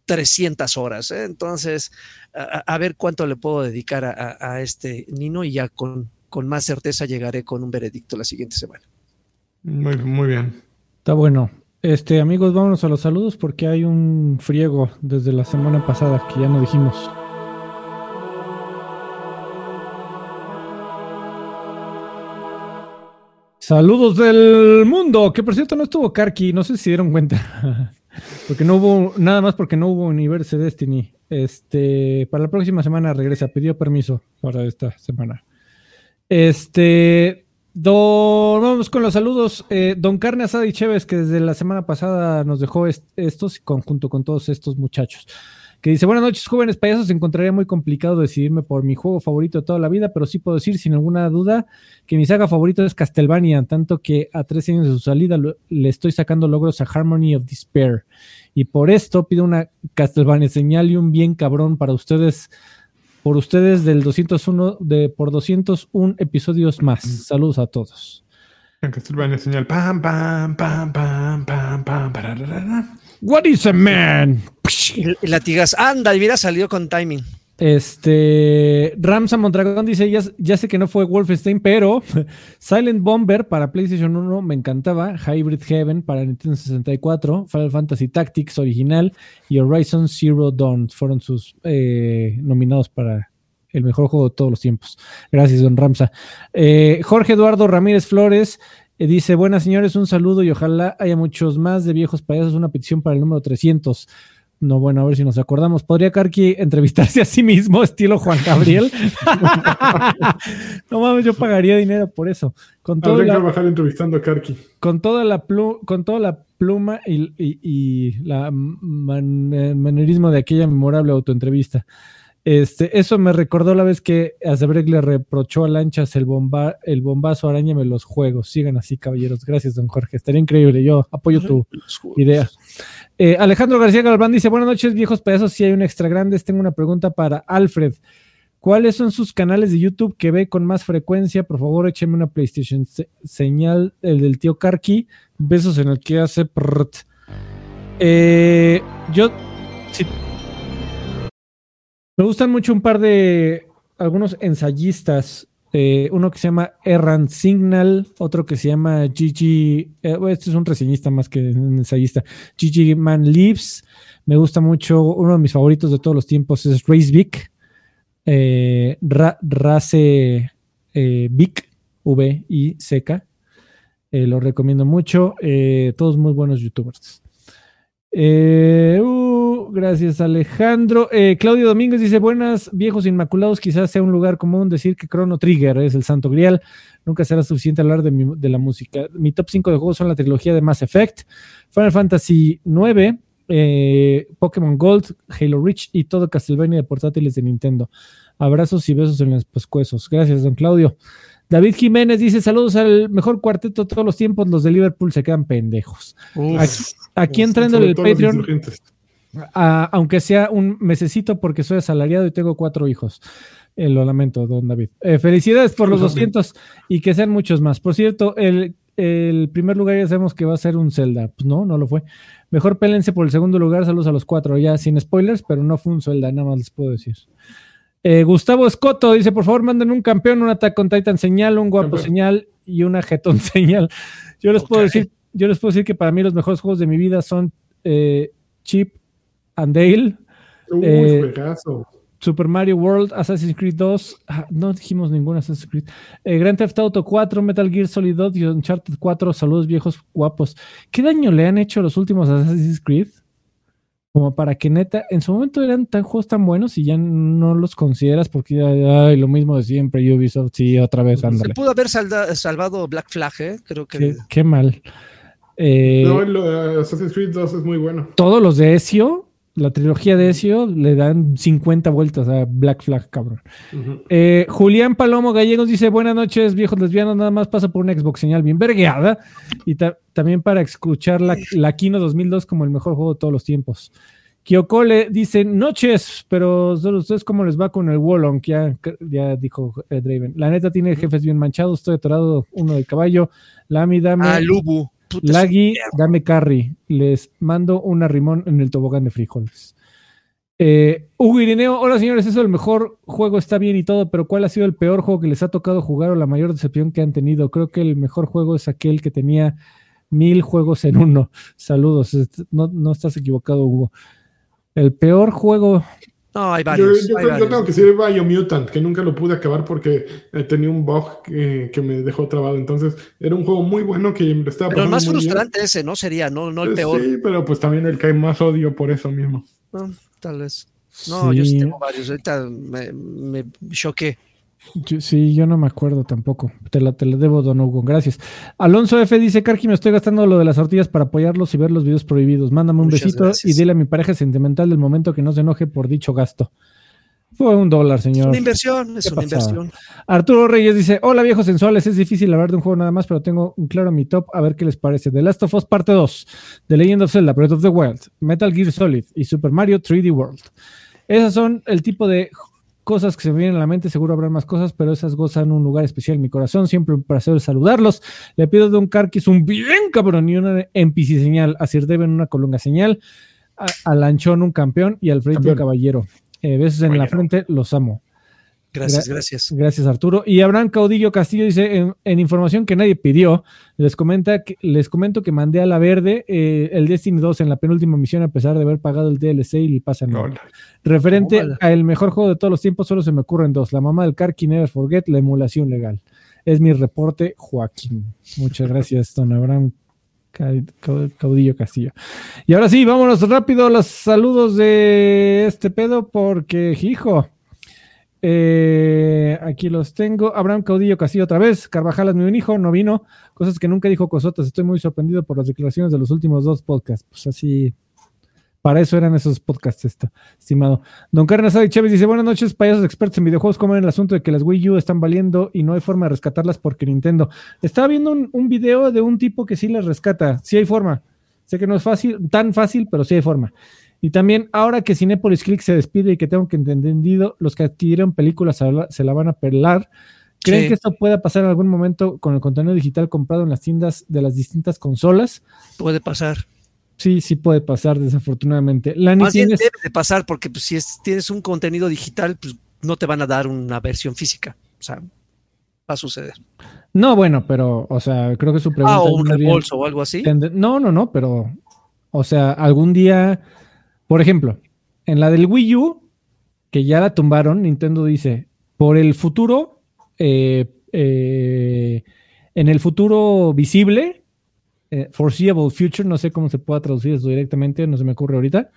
300 horas. ¿eh? Entonces, a, ver cuánto le puedo dedicar a, este Nino y ya con, con, más certeza llegaré con un veredicto la siguiente semana. Muy, muy bien. Está bueno. Este, amigos, vámonos a los saludos porque hay un friego desde la semana pasada que ya no dijimos. Saludos del mundo, que por cierto no estuvo Karki, no sé si dieron cuenta. porque no hubo, nada más porque no hubo Universe Destiny. Este, para la próxima semana regresa, pidió permiso para esta semana. Este, don, vamos con los saludos. Eh, don Carne Asada y Chévez, que desde la semana pasada nos dejó estos, conjunto con todos estos muchachos. Que dice, buenas noches jóvenes payasos, encontraría muy complicado decidirme por mi juego favorito de toda la vida, pero sí puedo decir sin ninguna duda que mi saga favorito es Castlevania, tanto que a tres años de su salida le estoy sacando logros a Harmony of Despair. Y por esto pido una Castlevania señal y un bien cabrón para ustedes por ustedes del 201 de por 201 episodios más. Saludos a todos. Castlevania señal. Pam, pam, pam, pam, pam, pam, What is a man? Y latigas, anda, y hubiera salido con timing. Este Ramsa Mondragón dice: ya, ya, sé que no fue Wolfenstein, pero Silent Bomber para PlayStation 1 me encantaba. Hybrid Heaven para Nintendo 64. Final Fantasy Tactics original y Horizon Zero Dawn fueron sus eh, nominados para el mejor juego de todos los tiempos. Gracias, don Ramsa. Eh, Jorge Eduardo Ramírez Flores dice: Buenas señores, un saludo y ojalá haya muchos más de viejos payasos. Una petición para el número 300. No, bueno, a ver si nos acordamos. ¿Podría Karki entrevistarse a sí mismo, estilo Juan Gabriel? no mames, yo pagaría dinero por eso. Con todo la, trabajar entrevistando a Karki. Con toda la, con toda la pluma y, y, la manerismo de aquella memorable autoentrevista. Este, eso me recordó la vez que Azebreck le reprochó a Lanchas el, bomba, el bombazo arañame los juegos. Sigan así, caballeros. Gracias, don Jorge. Estaría increíble. Yo apoyo tu idea. Eh, Alejandro García Galván dice: Buenas noches, viejos pedazos. Si hay un extra grandes, tengo una pregunta para Alfred. ¿Cuáles son sus canales de YouTube que ve con más frecuencia? Por favor, écheme una PlayStation señal, el del tío Karki. Besos en el que hace. Eh, yo, me gustan mucho un par de algunos ensayistas. Eh, uno que se llama Erran Signal, otro que se llama Gigi, eh, este es un reseñista más que un ensayista, Gigi Man Lives. Me gusta mucho, uno de mis favoritos de todos los tiempos es Race Vic, eh, Race Vic, V I C K. lo recomiendo mucho. todos muy buenos youtubers. Uh, gracias Alejandro. Eh, Claudio Domínguez dice, buenas, viejos inmaculados, quizás sea un lugar común decir que Chrono Trigger es el santo grial. Nunca será suficiente hablar de, la música. Mi top 5 de juegos son la trilogía de Mass Effect, Final Fantasy IX, eh, Pokémon Gold, Halo Reach y todo Castlevania de portátiles de Nintendo. Abrazos y besos en los pescuezos. Gracias, don Claudio. David Jiménez dice: Saludos al mejor cuarteto de todos los tiempos. Los de Liverpool se quedan pendejos. aquí, aquí entrando en el Patreon aunque sea un mesecito porque soy asalariado y tengo cuatro hijos. Eh, lo lamento, don David. Eh, felicidades por los 200 y que sean muchos más. Por cierto, el, primer lugar ya sabemos que va a ser un Zelda. Pues no, no lo fue. Mejor pélense por el segundo lugar. Saludos a los cuatro, ya sin spoilers, pero no fue un Zelda, nada más les puedo decir. Eh, Gustavo Escoto dice: Por favor, manden un campeón, un Attack con Titan señal, un guapo señal y una jetón señal. Yo les puedo decir, yo les puedo decir que para mí los mejores juegos de mi vida son Chip and Dale. Eh, Super Mario World, Assassin's Creed 2, ah, no dijimos ningún Assassin's Creed. Eh, Grand Theft Auto 4, Metal Gear Solid 2 y Uncharted 4, saludos viejos guapos. ¿Qué daño le han hecho los últimos Assassin's Creed? Como para que neta, en su momento eran tan juegos tan buenos y ya no los consideras porque ay, lo mismo de siempre, Ubisoft, sí, otra vez, ándale. Se pudo haber salvado Black Flag, ¿eh? Creo que. Qué, mal. Eh, no, Assassin's Creed 2 es muy bueno. Todos los de Ezio la trilogía de Ezio le dan 50 vueltas a Black Flag, cabrón. Eh, Julián Palomo Gallegos dice: Buenas noches, viejos lesbianos. Nada más pasa por una Xbox señal bien vergueada. Y también para escuchar la, la, Kino 2002 como el mejor juego de todos los tiempos. Kyoko le dice: Noches, pero ustedes cómo les va con el Wallong? Ya, ya dijo eh, Draven. La neta tiene jefes bien manchados. Estoy atorado uno de caballo. Lami, dame. Ah, Lubu. Lagui, dame carry. Les mando un arrimón en el tobogán de frijoles. Eh, Hugo Irineo, hola señores, eso el mejor juego está bien y todo, pero ¿cuál ha sido el peor juego que les ha tocado jugar o la mayor decepción que han tenido? Creo que el mejor juego es aquel que tenía mil juegos en uno. Saludos, no, no estás equivocado, Hugo. El peor juego, no, hay varios. Yo, tengo que decir Biomutant, que nunca lo pude acabar porque eh, tenía un bug que, me dejó trabado. Entonces, era un juego muy bueno que me estaba Pero el más frustrante ese, ¿no? Sería, no, no el pues peor. Sí, pero pues también el que hay más odio por eso mismo. tal vez. No, yo sí tengo varios. Ahorita me, me choqué. Sí, yo no me acuerdo tampoco. Te la, te la debo, Don Hugo. Gracias. Alonso F dice: Karki, me estoy gastando lo de las tortillas para apoyarlos y ver los videos prohibidos. Mándame un besito y dile a mi pareja sentimental del momento que no se enoje por dicho gasto. Fue un dólar, señor. Es una inversión, es una inversión. Arturo Reyes dice: Hola, viejos sensuales. Es difícil hablar de un juego nada más, pero tengo un claro mi top. A ver qué les parece. The Last of Us Parte 2, The Legend of Zelda, Breath of the Wild, Metal Gear Solid y Super Mario 3D World. Esas son el tipo de cosas que se me vienen a la mente, seguro habrá más cosas, pero esas gozan un lugar especial en mi corazón, siempre un placer saludarlos. Le pido de un Carquis un bien cabrón y una NPC señal, a Sir Deben una colunga señal, a, Lanchón un campeón y al Freddy un caballero. Eh, besos en la frente, los amo. Gracias, gracias. Gracias, Arturo. Y Abraham Caudillo Castillo dice: en, información que nadie pidió, les, comenta que, les comento que mandé a la verde eh, el Destiny 2 en la penúltima misión, a pesar de haber pagado el DLC y el pase no. Referente al mejor juego de todos los tiempos, solo se me ocurren dos: La mamá del Karki Never Forget, la emulación legal. Es mi reporte, Joaquín. Muchas gracias, don Abraham Caudillo Castillo. Y ahora sí, vámonos rápido a los saludos de este pedo, porque, hijo. Eh, aquí los tengo. Abraham Caudillo Castillo otra vez. Carvajal es mi hijo, no vino. Cosas que nunca dijo Cosotas. Estoy muy sorprendido por las declaraciones de los últimos dos podcasts. Pues así, para eso eran esos podcasts, estimado. Don Carlos Adi Chávez dice: Buenas noches, payasos expertos en videojuegos. ¿Cómo ven el asunto de que las Wii U están valiendo y no hay forma de rescatarlas porque Nintendo? Estaba viendo un, un video de un tipo que sí las rescata. Sí hay forma. Sé que no es fácil, tan fácil, pero sí hay forma. Y también, ahora que Cinepolis Click se despide y que tengo que entendido, los que adquirieron películas se la van a pelar. ¿Creen que esto pueda pasar en algún momento con el contenido digital comprado en las tiendas de las distintas consolas? Puede pasar. Sí, sí puede pasar, desafortunadamente. La Más bien debe de pasar, porque pues, si tienes un contenido digital, pues no te van a dar una versión física. O sea, va a suceder. No, bueno, pero, o sea, creo que su pregunta. Ah, o un reembolso o algo así. No, no, no, pero, o sea, algún día por ejemplo, en la del Wii U, que ya la tumbaron, Nintendo dice, por el futuro, eh, eh, en el futuro visible, eh, foreseeable future, no sé cómo se pueda traducir eso directamente, no se me ocurre ahorita.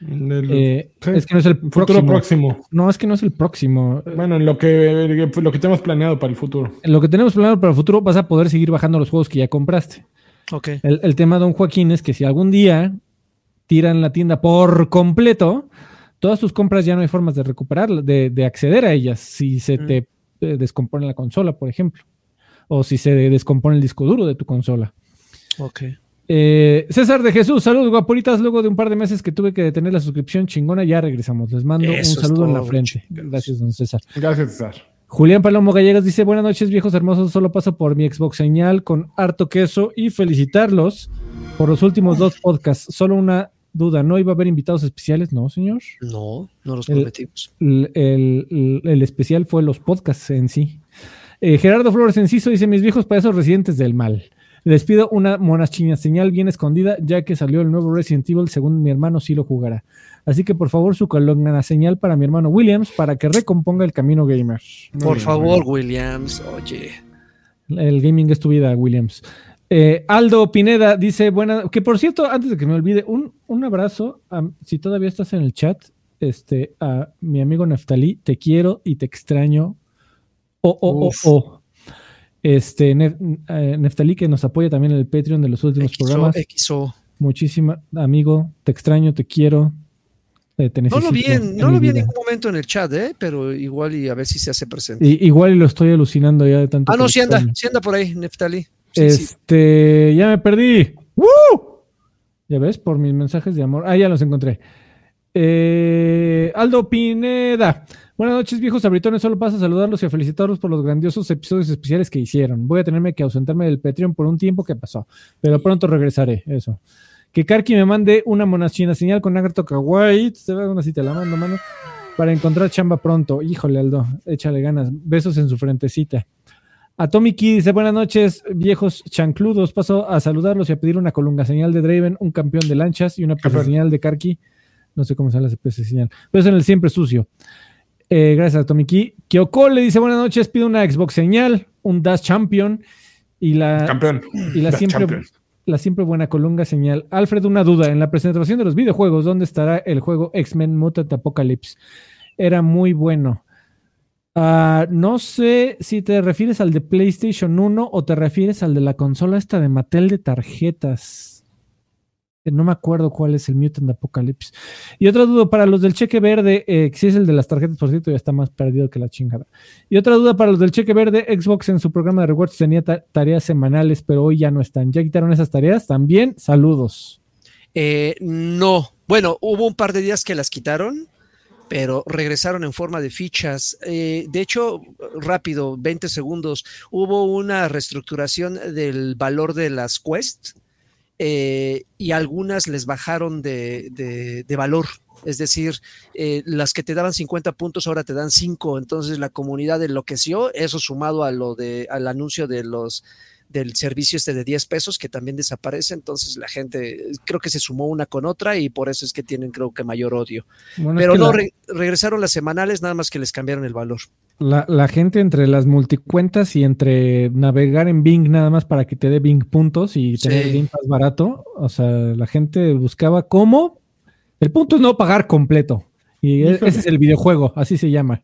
es que no es el futuro próximo. No, es que no es el próximo. Bueno, en lo que, lo que tenemos planeado para el futuro. En lo que tenemos planeado para el futuro vas a poder seguir bajando los juegos que ya compraste. Ok. El, el tema, don Joaquín, es que si algún día tiran la tienda por completo, todas tus compras ya no hay formas de recuperar, de, acceder a ellas. Si se mm. te eh, descompone la consola, por ejemplo, o si se descompone el disco duro de tu consola. Ok. Eh, César de Jesús, saludos guapuritas. Luego de un par de meses que tuve que detener la suscripción chingona, ya regresamos. Les mando un saludo en la frente. Gracias, don César. Gracias, César. Julián Palomo Gallegas dice: Buenas noches, viejos hermosos. Solo paso por mi Xbox señal con harto queso y felicitarlos por los últimos dos podcasts. Solo una duda, ¿no iba a haber invitados especiales? No, señor. No, no los prometimos. El, especial fue los podcasts en sí. Eh, Gerardo Flores Enciso dice: Mis viejos payasos residentes del mal. Les pido una monachina señal bien escondida, ya que salió el nuevo Resident Evil, según mi hermano sí lo jugará. Así que por favor, su columna señal para mi hermano Williams para que recomponga el camino gamer. Por favor, Williams, oye. El gaming es tu vida, Williams. Eh, Aldo Pineda dice, buena, que por cierto, antes de que me olvide, un, un abrazo, si todavía estás en el chat, este, a mi amigo Neftalí, te quiero y te extraño. Oh, oh, oh, oh. Este, eh, Neftalí que nos apoya también en el Patreon de los últimos programas. XO. Muchísima, amigo, te extraño, te quiero. Eh, no lo vi, en, no lo vi en ningún momento en el chat, ¿eh? pero igual y a ver si se hace presente. igual y lo estoy alucinando ya de tanto. Ah, no, sí anda, sí anda por ahí, Neftalí este, ya me perdí. Ya ves, por mis mensajes de amor. Ah, ya los encontré. Eh, Aldo Pineda. Buenas noches, viejos abritones. Solo paso a saludarlos y a felicitarlos por los grandiosos episodios especiales que hicieron. Voy a tenerme que ausentarme del Patreon por un tiempo que pasó, pero pronto regresaré. Eso. Que Karki me mande una monachina señal con Nagato Kawaii. Te una cita, la mando, mano. Para encontrar chamba pronto. Híjole, Aldo, échale ganas. Besos en su frentecita. A Tommy Key dice: Buenas noches, viejos chancludos. Paso a saludarlos y a pedir una colunga señal de Draven, un campeón de lanchas y una señal de Karki. No sé cómo se llama la PC señal, pero es en el siempre sucio. Eh, gracias a Tommy Key. Kyoko le dice: Buenas noches, pido una Xbox señal, un Dash Champion y la, Y la siempre. La siempre buena colunga señal. Alfred, una duda. En la presentación de los videojuegos, ¿dónde estará el juego X-Men Mutant Apocalypse? Era muy bueno. Ah, no sé si te refieres al de PlayStation 1 o te refieres al de la consola esta de Mattel de tarjetas. No me acuerdo cuál es el Mutant Apocalypse. Y otra duda para los del cheque verde, eh, si es el de las tarjetas, por cierto, ya está más perdido que la chingada. Y otra duda para los del cheque verde, Xbox en su programa de rewards tenía tareas semanales, pero hoy ya no están. ¿Ya quitaron esas tareas? También, saludos. Eh, no, bueno, hubo un par de días que las quitaron pero regresaron en forma de fichas. Eh, de hecho, rápido, 20 segundos, hubo una reestructuración del valor de las Quest eh, y algunas les bajaron de, valor. Es decir, eh, las que te daban 50 puntos ahora te dan 5, entonces la comunidad enloqueció, eso sumado a lo de, al anuncio de los del servicio este de 10 pesos que también desaparece, entonces la gente creo que se sumó una con otra y por eso es que tienen creo que mayor odio. Pero no, regresaron las semanales, nada más que les cambiaron el valor. La, gente entre las multicuentas y entre navegar en Bing nada más para que te dé Bing puntos y tener Bing más barato, o sea, la gente buscaba cómo. El punto es no pagar completo. Y ese es el videojuego, así se llama.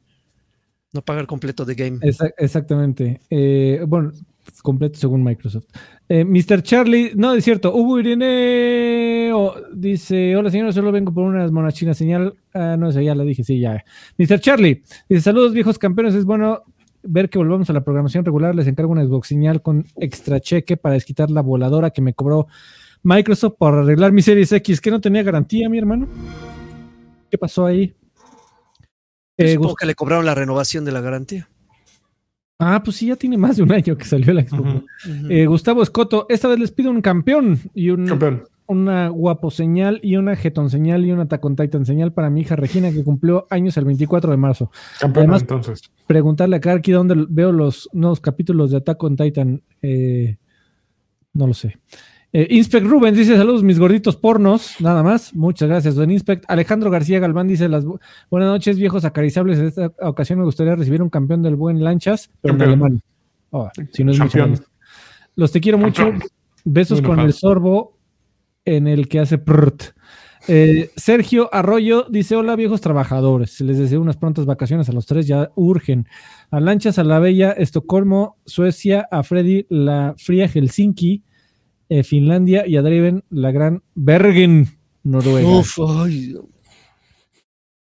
No pagar completo de game. exactamente. Eh, bueno, completo según Microsoft. Eh, Mr. Charlie, no, es cierto, Hugo Irene dice, hola señora, solo vengo por unas monachinas señal. Ah, no sé, ya la dije, sí, ya. Mr. Charlie, dice, saludos viejos campeones, es bueno ver que volvamos a la programación regular, les encargo una Xbox señal con extra cheque para desquitar la voladora que me cobró Microsoft por arreglar mi Series X, que no tenía garantía, mi hermano. ¿Qué pasó ahí? Eh, Supongo que le cobraron la renovación de la garantía. Ah, pues sí, ya tiene más de un año que salió la Xbox. Eh, Gustavo Escoto, esta vez les pido un campeón y un, una guapo señal y una jetón señal y una tacon titan señal para mi hija Regina que cumplió años el 24 de marzo. Campeón, Además, entonces. Preguntarle a Karki dónde veo los nuevos capítulos de Attack on Titan. Eh, no lo sé. Eh, Inspect Rubens dice saludos mis gorditos pornos, nada más. Muchas gracias, don Inspect. Alejandro García Galván dice las buenas noches, viejos acariciables. En esta ocasión me gustaría recibir un campeón del buen lanchas, pero en alemán. Oh, si no es mucho Los te quiero mucho. Besos con el sorbo en el que hace prrt. Eh, Sergio Arroyo dice: Hola, viejos trabajadores. Les deseo unas prontas vacaciones a los tres, ya urgen. A Lanchas, a la Bella, Estocolmo, Suecia, a Freddy, la Fría Helsinki, eh, Finlandia y a Driven, la gran Bergen, Noruega. Uf,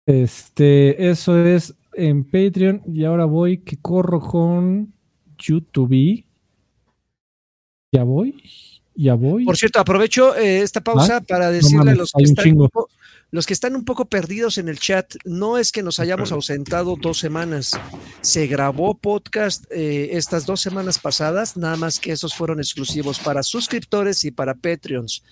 Este, eso es en Patreon y ahora voy que corro con YouTube. Ya voy, ya voy. Por cierto, aprovecho eh, esta pausa ¿Ah? para decirle a los que están los que están un poco perdidos en el chat, no es que nos hayamos ausentado dos semanas. Se grabó podcast eh, estas dos semanas pasadas, nada más que esos fueron exclusivos para suscriptores y para Patreons.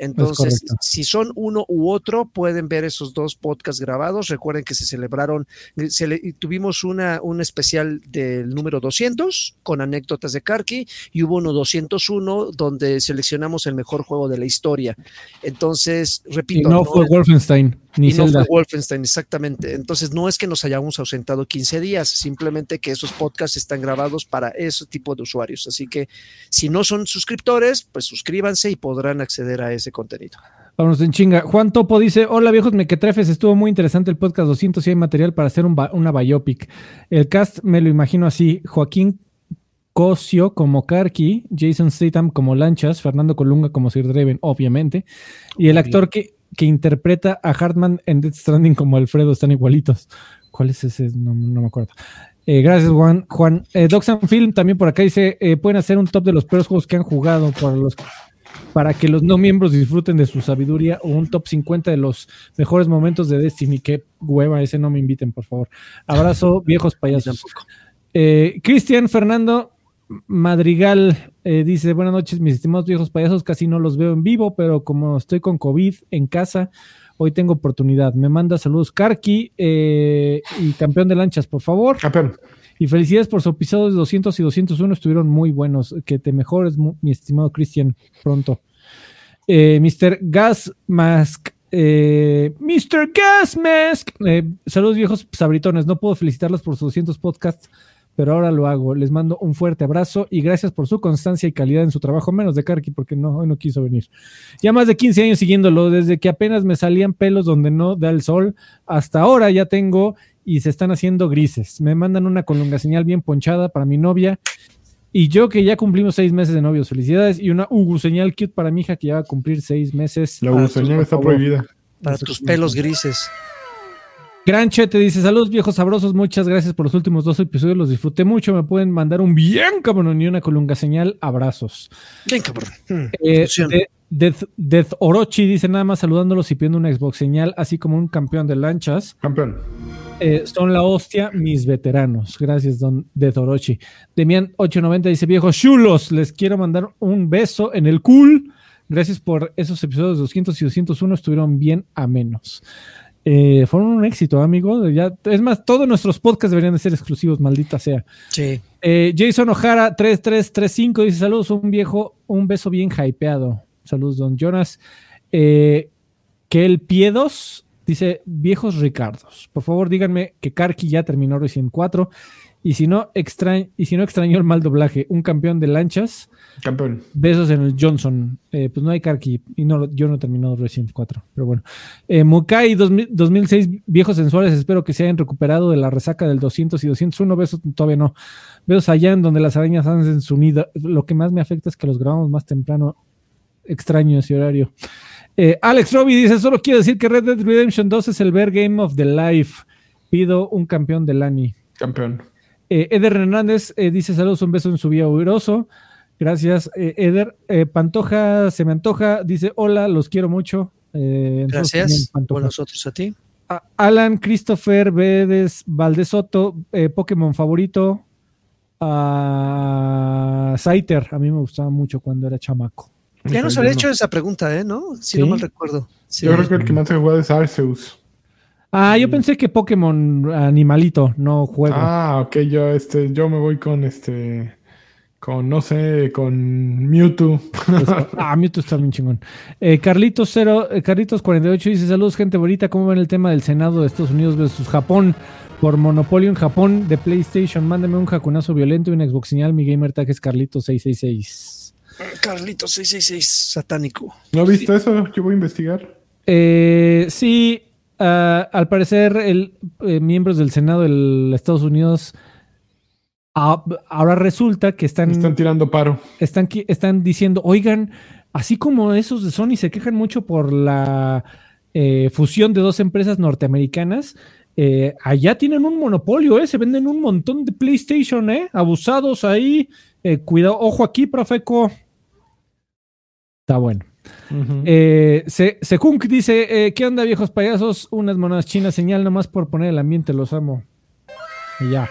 Entonces, si son uno u otro, pueden ver esos dos podcasts grabados. Recuerden que se celebraron, se tuvimos una, un especial del número 200 con anécdotas de Karki y hubo uno 201 donde seleccionamos el mejor juego de la historia. Entonces, repito. no, fue Wolfenstein. Ni no fue Wolfenstein, exactamente. Entonces, no es que nos hayamos ausentado 15 días, simplemente que esos podcasts están grabados para ese tipo de usuarios. Así que si no son suscriptores, pues suscríbanse y podrán acceder a ese contenido. Vamos en chinga. Juan Topo dice: Hola viejos mequetrefes, estuvo muy interesante el podcast 200 y hay material para hacer una biopic. El cast me lo imagino así: Joaquín Cosio como Karki, Jason Statham como Lanchas, Fernando Colunga como Sir Draven, obviamente, y el actor que, que interpreta a Hartman en Death Stranding como Alfredo están igualitos. ¿Cuál es ese? No, me acuerdo. Eh, gracias, Juan. Juan. Eh, Doxan Film también por acá dice: eh, Pueden hacer un top de los peores juegos que han jugado por los para que los no miembros disfruten de su sabiduría o un top 50 de los mejores momentos de Destiny. Qué hueva, ese no me inviten, por favor. Abrazo, viejos payasos. Eh, Cristian Fernando Madrigal eh, dice: Buenas noches, mis estimados viejos payasos. Casi no los veo en vivo, pero como estoy con COVID en casa, hoy tengo oportunidad. Me manda saludos Karki eh, y campeón de lanchas, por favor. Campeón. Y felicidades por su episodio 200 y 201, estuvieron muy buenos. Que te mejores, mi estimado Cristian, pronto. Eh, Mr. Gas Mask. Eh, Mr. Gas Mask. Eh, saludos viejos sabritones. No puedo felicitarlos por sus 200 podcasts, pero ahora lo hago. Les mando un fuerte abrazo y gracias por su constancia y calidad en su trabajo, menos de Karki, porque no, hoy no quiso venir. Ya más de 15 años siguiéndolo, desde que apenas me salían pelos donde no da el sol, hasta ahora ya tengo y se están haciendo grises. Me mandan una colunga señal bien ponchada para mi novia y yo que ya cumplimos seis meses de novios. Felicidades y una Ugu señal cute para mi hija que ya va a cumplir seis meses. La Ugu señal está prohibida. Para tus pelos grises. Gran te dice, saludos viejos sabrosos, muchas gracias por los últimos dos episodios, los disfruté mucho, me pueden mandar un bien cabrón y una colunga señal, abrazos. Bien cabrón. Eh, Death, Orochi dice nada más saludándolos y pidiendo una Xbox señal, así como un campeón de lanchas. Campeón. Eh, son la hostia, mis veteranos. Gracias, don Death Orochi. Demian890 dice, viejos chulos, les quiero mandar un beso en el cool. Gracias por esos episodios 200 y 201, estuvieron bien a menos. Eh, fueron un éxito, amigo. Ya, es más, todos nuestros podcasts deberían de ser exclusivos, maldita sea. Sí. Eh, Jason O'Hara 3335 dice: Saludos, un viejo, un beso bien hypeado. Saludos, don Jonas. Eh, que el Piedos dice: Viejos Ricardos, por favor díganme que Karki ya terminó recién 4 y si no, extra, y si no extrañó el mal doblaje, un campeón de lanchas. Campeón. Besos en el Johnson. Eh, pues no hay Karki. Y no, yo no he terminado Resident 4. Pero bueno. Eh, Mukai 2006, viejos sensuales. Espero que se hayan recuperado de la resaca del 200 y 201. Besos, todavía no. Besos allá en donde las arañas hacen su nido. Lo que más me afecta es que los grabamos más temprano. Extraño ese horario. Eh, Alex Robbie dice: Solo quiero decir que Red Dead Redemption 2 es el Bear Game of the Life. Pido un campeón de Lani. Campeón. Eh, Eder Hernández eh, dice saludos, un beso en su vía uroso. Gracias, eh, Eder. Pantoja se me antoja, dice hola, los quiero mucho. Gracias. Por nosotros a ti. Alan Christopher Vedes Valdesoto, Pokémon favorito. a Saiter, a mí me gustaba mucho cuando era chamaco. Ya nos había hecho esa pregunta, ¿eh? ¿No? Si no mal recuerdo. Yo creo que el que más se juega es Arceus. Ah, yo pensé que Pokémon animalito, no juego. Ah, ok, yo este, yo me voy con este, con no sé, con Mewtwo. ah, Mewtwo está bien chingón. Eh, Carlitos 0, eh, Carlitos 48 dice saludos gente bonita, ¿cómo ven el tema del Senado de Estados Unidos versus Japón? Por monopolio en Japón de PlayStation, mándame un jacunazo violento y un Xbox señal, mi gamer tag es Carlitos 666. Carlitos 666, satánico. ¿No has visto eso? Yo voy a investigar. Eh, sí, Ah, al parecer, el, eh, miembros del Senado de Estados Unidos ahora resulta que están. Están tirando paro. Están, están diciendo, oigan, así como esos de Sony se quejan mucho por la eh, fusión de dos empresas norteamericanas. Eh, allá tienen un monopolio, ¿eh? Se venden un montón de PlayStation, ¿eh? Abusados ahí. cuidado, ojo aquí, Profeco. Está bueno. Eh, se, dice: eh, ¿Qué onda, viejos payasos? Unas monedas chinas, señal nomás por poner el ambiente, los amo. Y ya.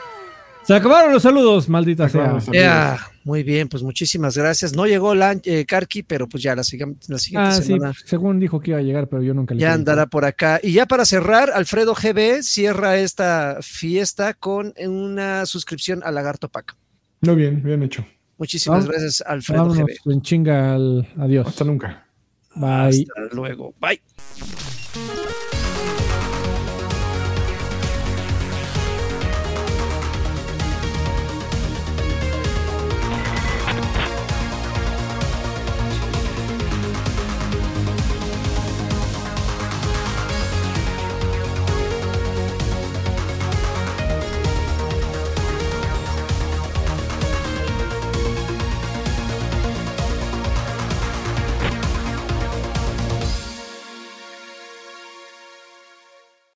Se acabaron los saludos, maldita sea. Muy bien, pues muchísimas gracias. No llegó la, eh, Karki, pero pues ya la, siguiente, la siguiente ah, semana. Sí, según dijo que iba a llegar, pero yo nunca le Ya andará por acá. Y ya para cerrar, Alfredo GB cierra esta fiesta con una suscripción a Lagarto Pack. Muy bien, bien hecho. Muchísimas gracias, Alfredo GB. En chinga, adiós. Hasta nunca. Bye. Hasta luego. Bye.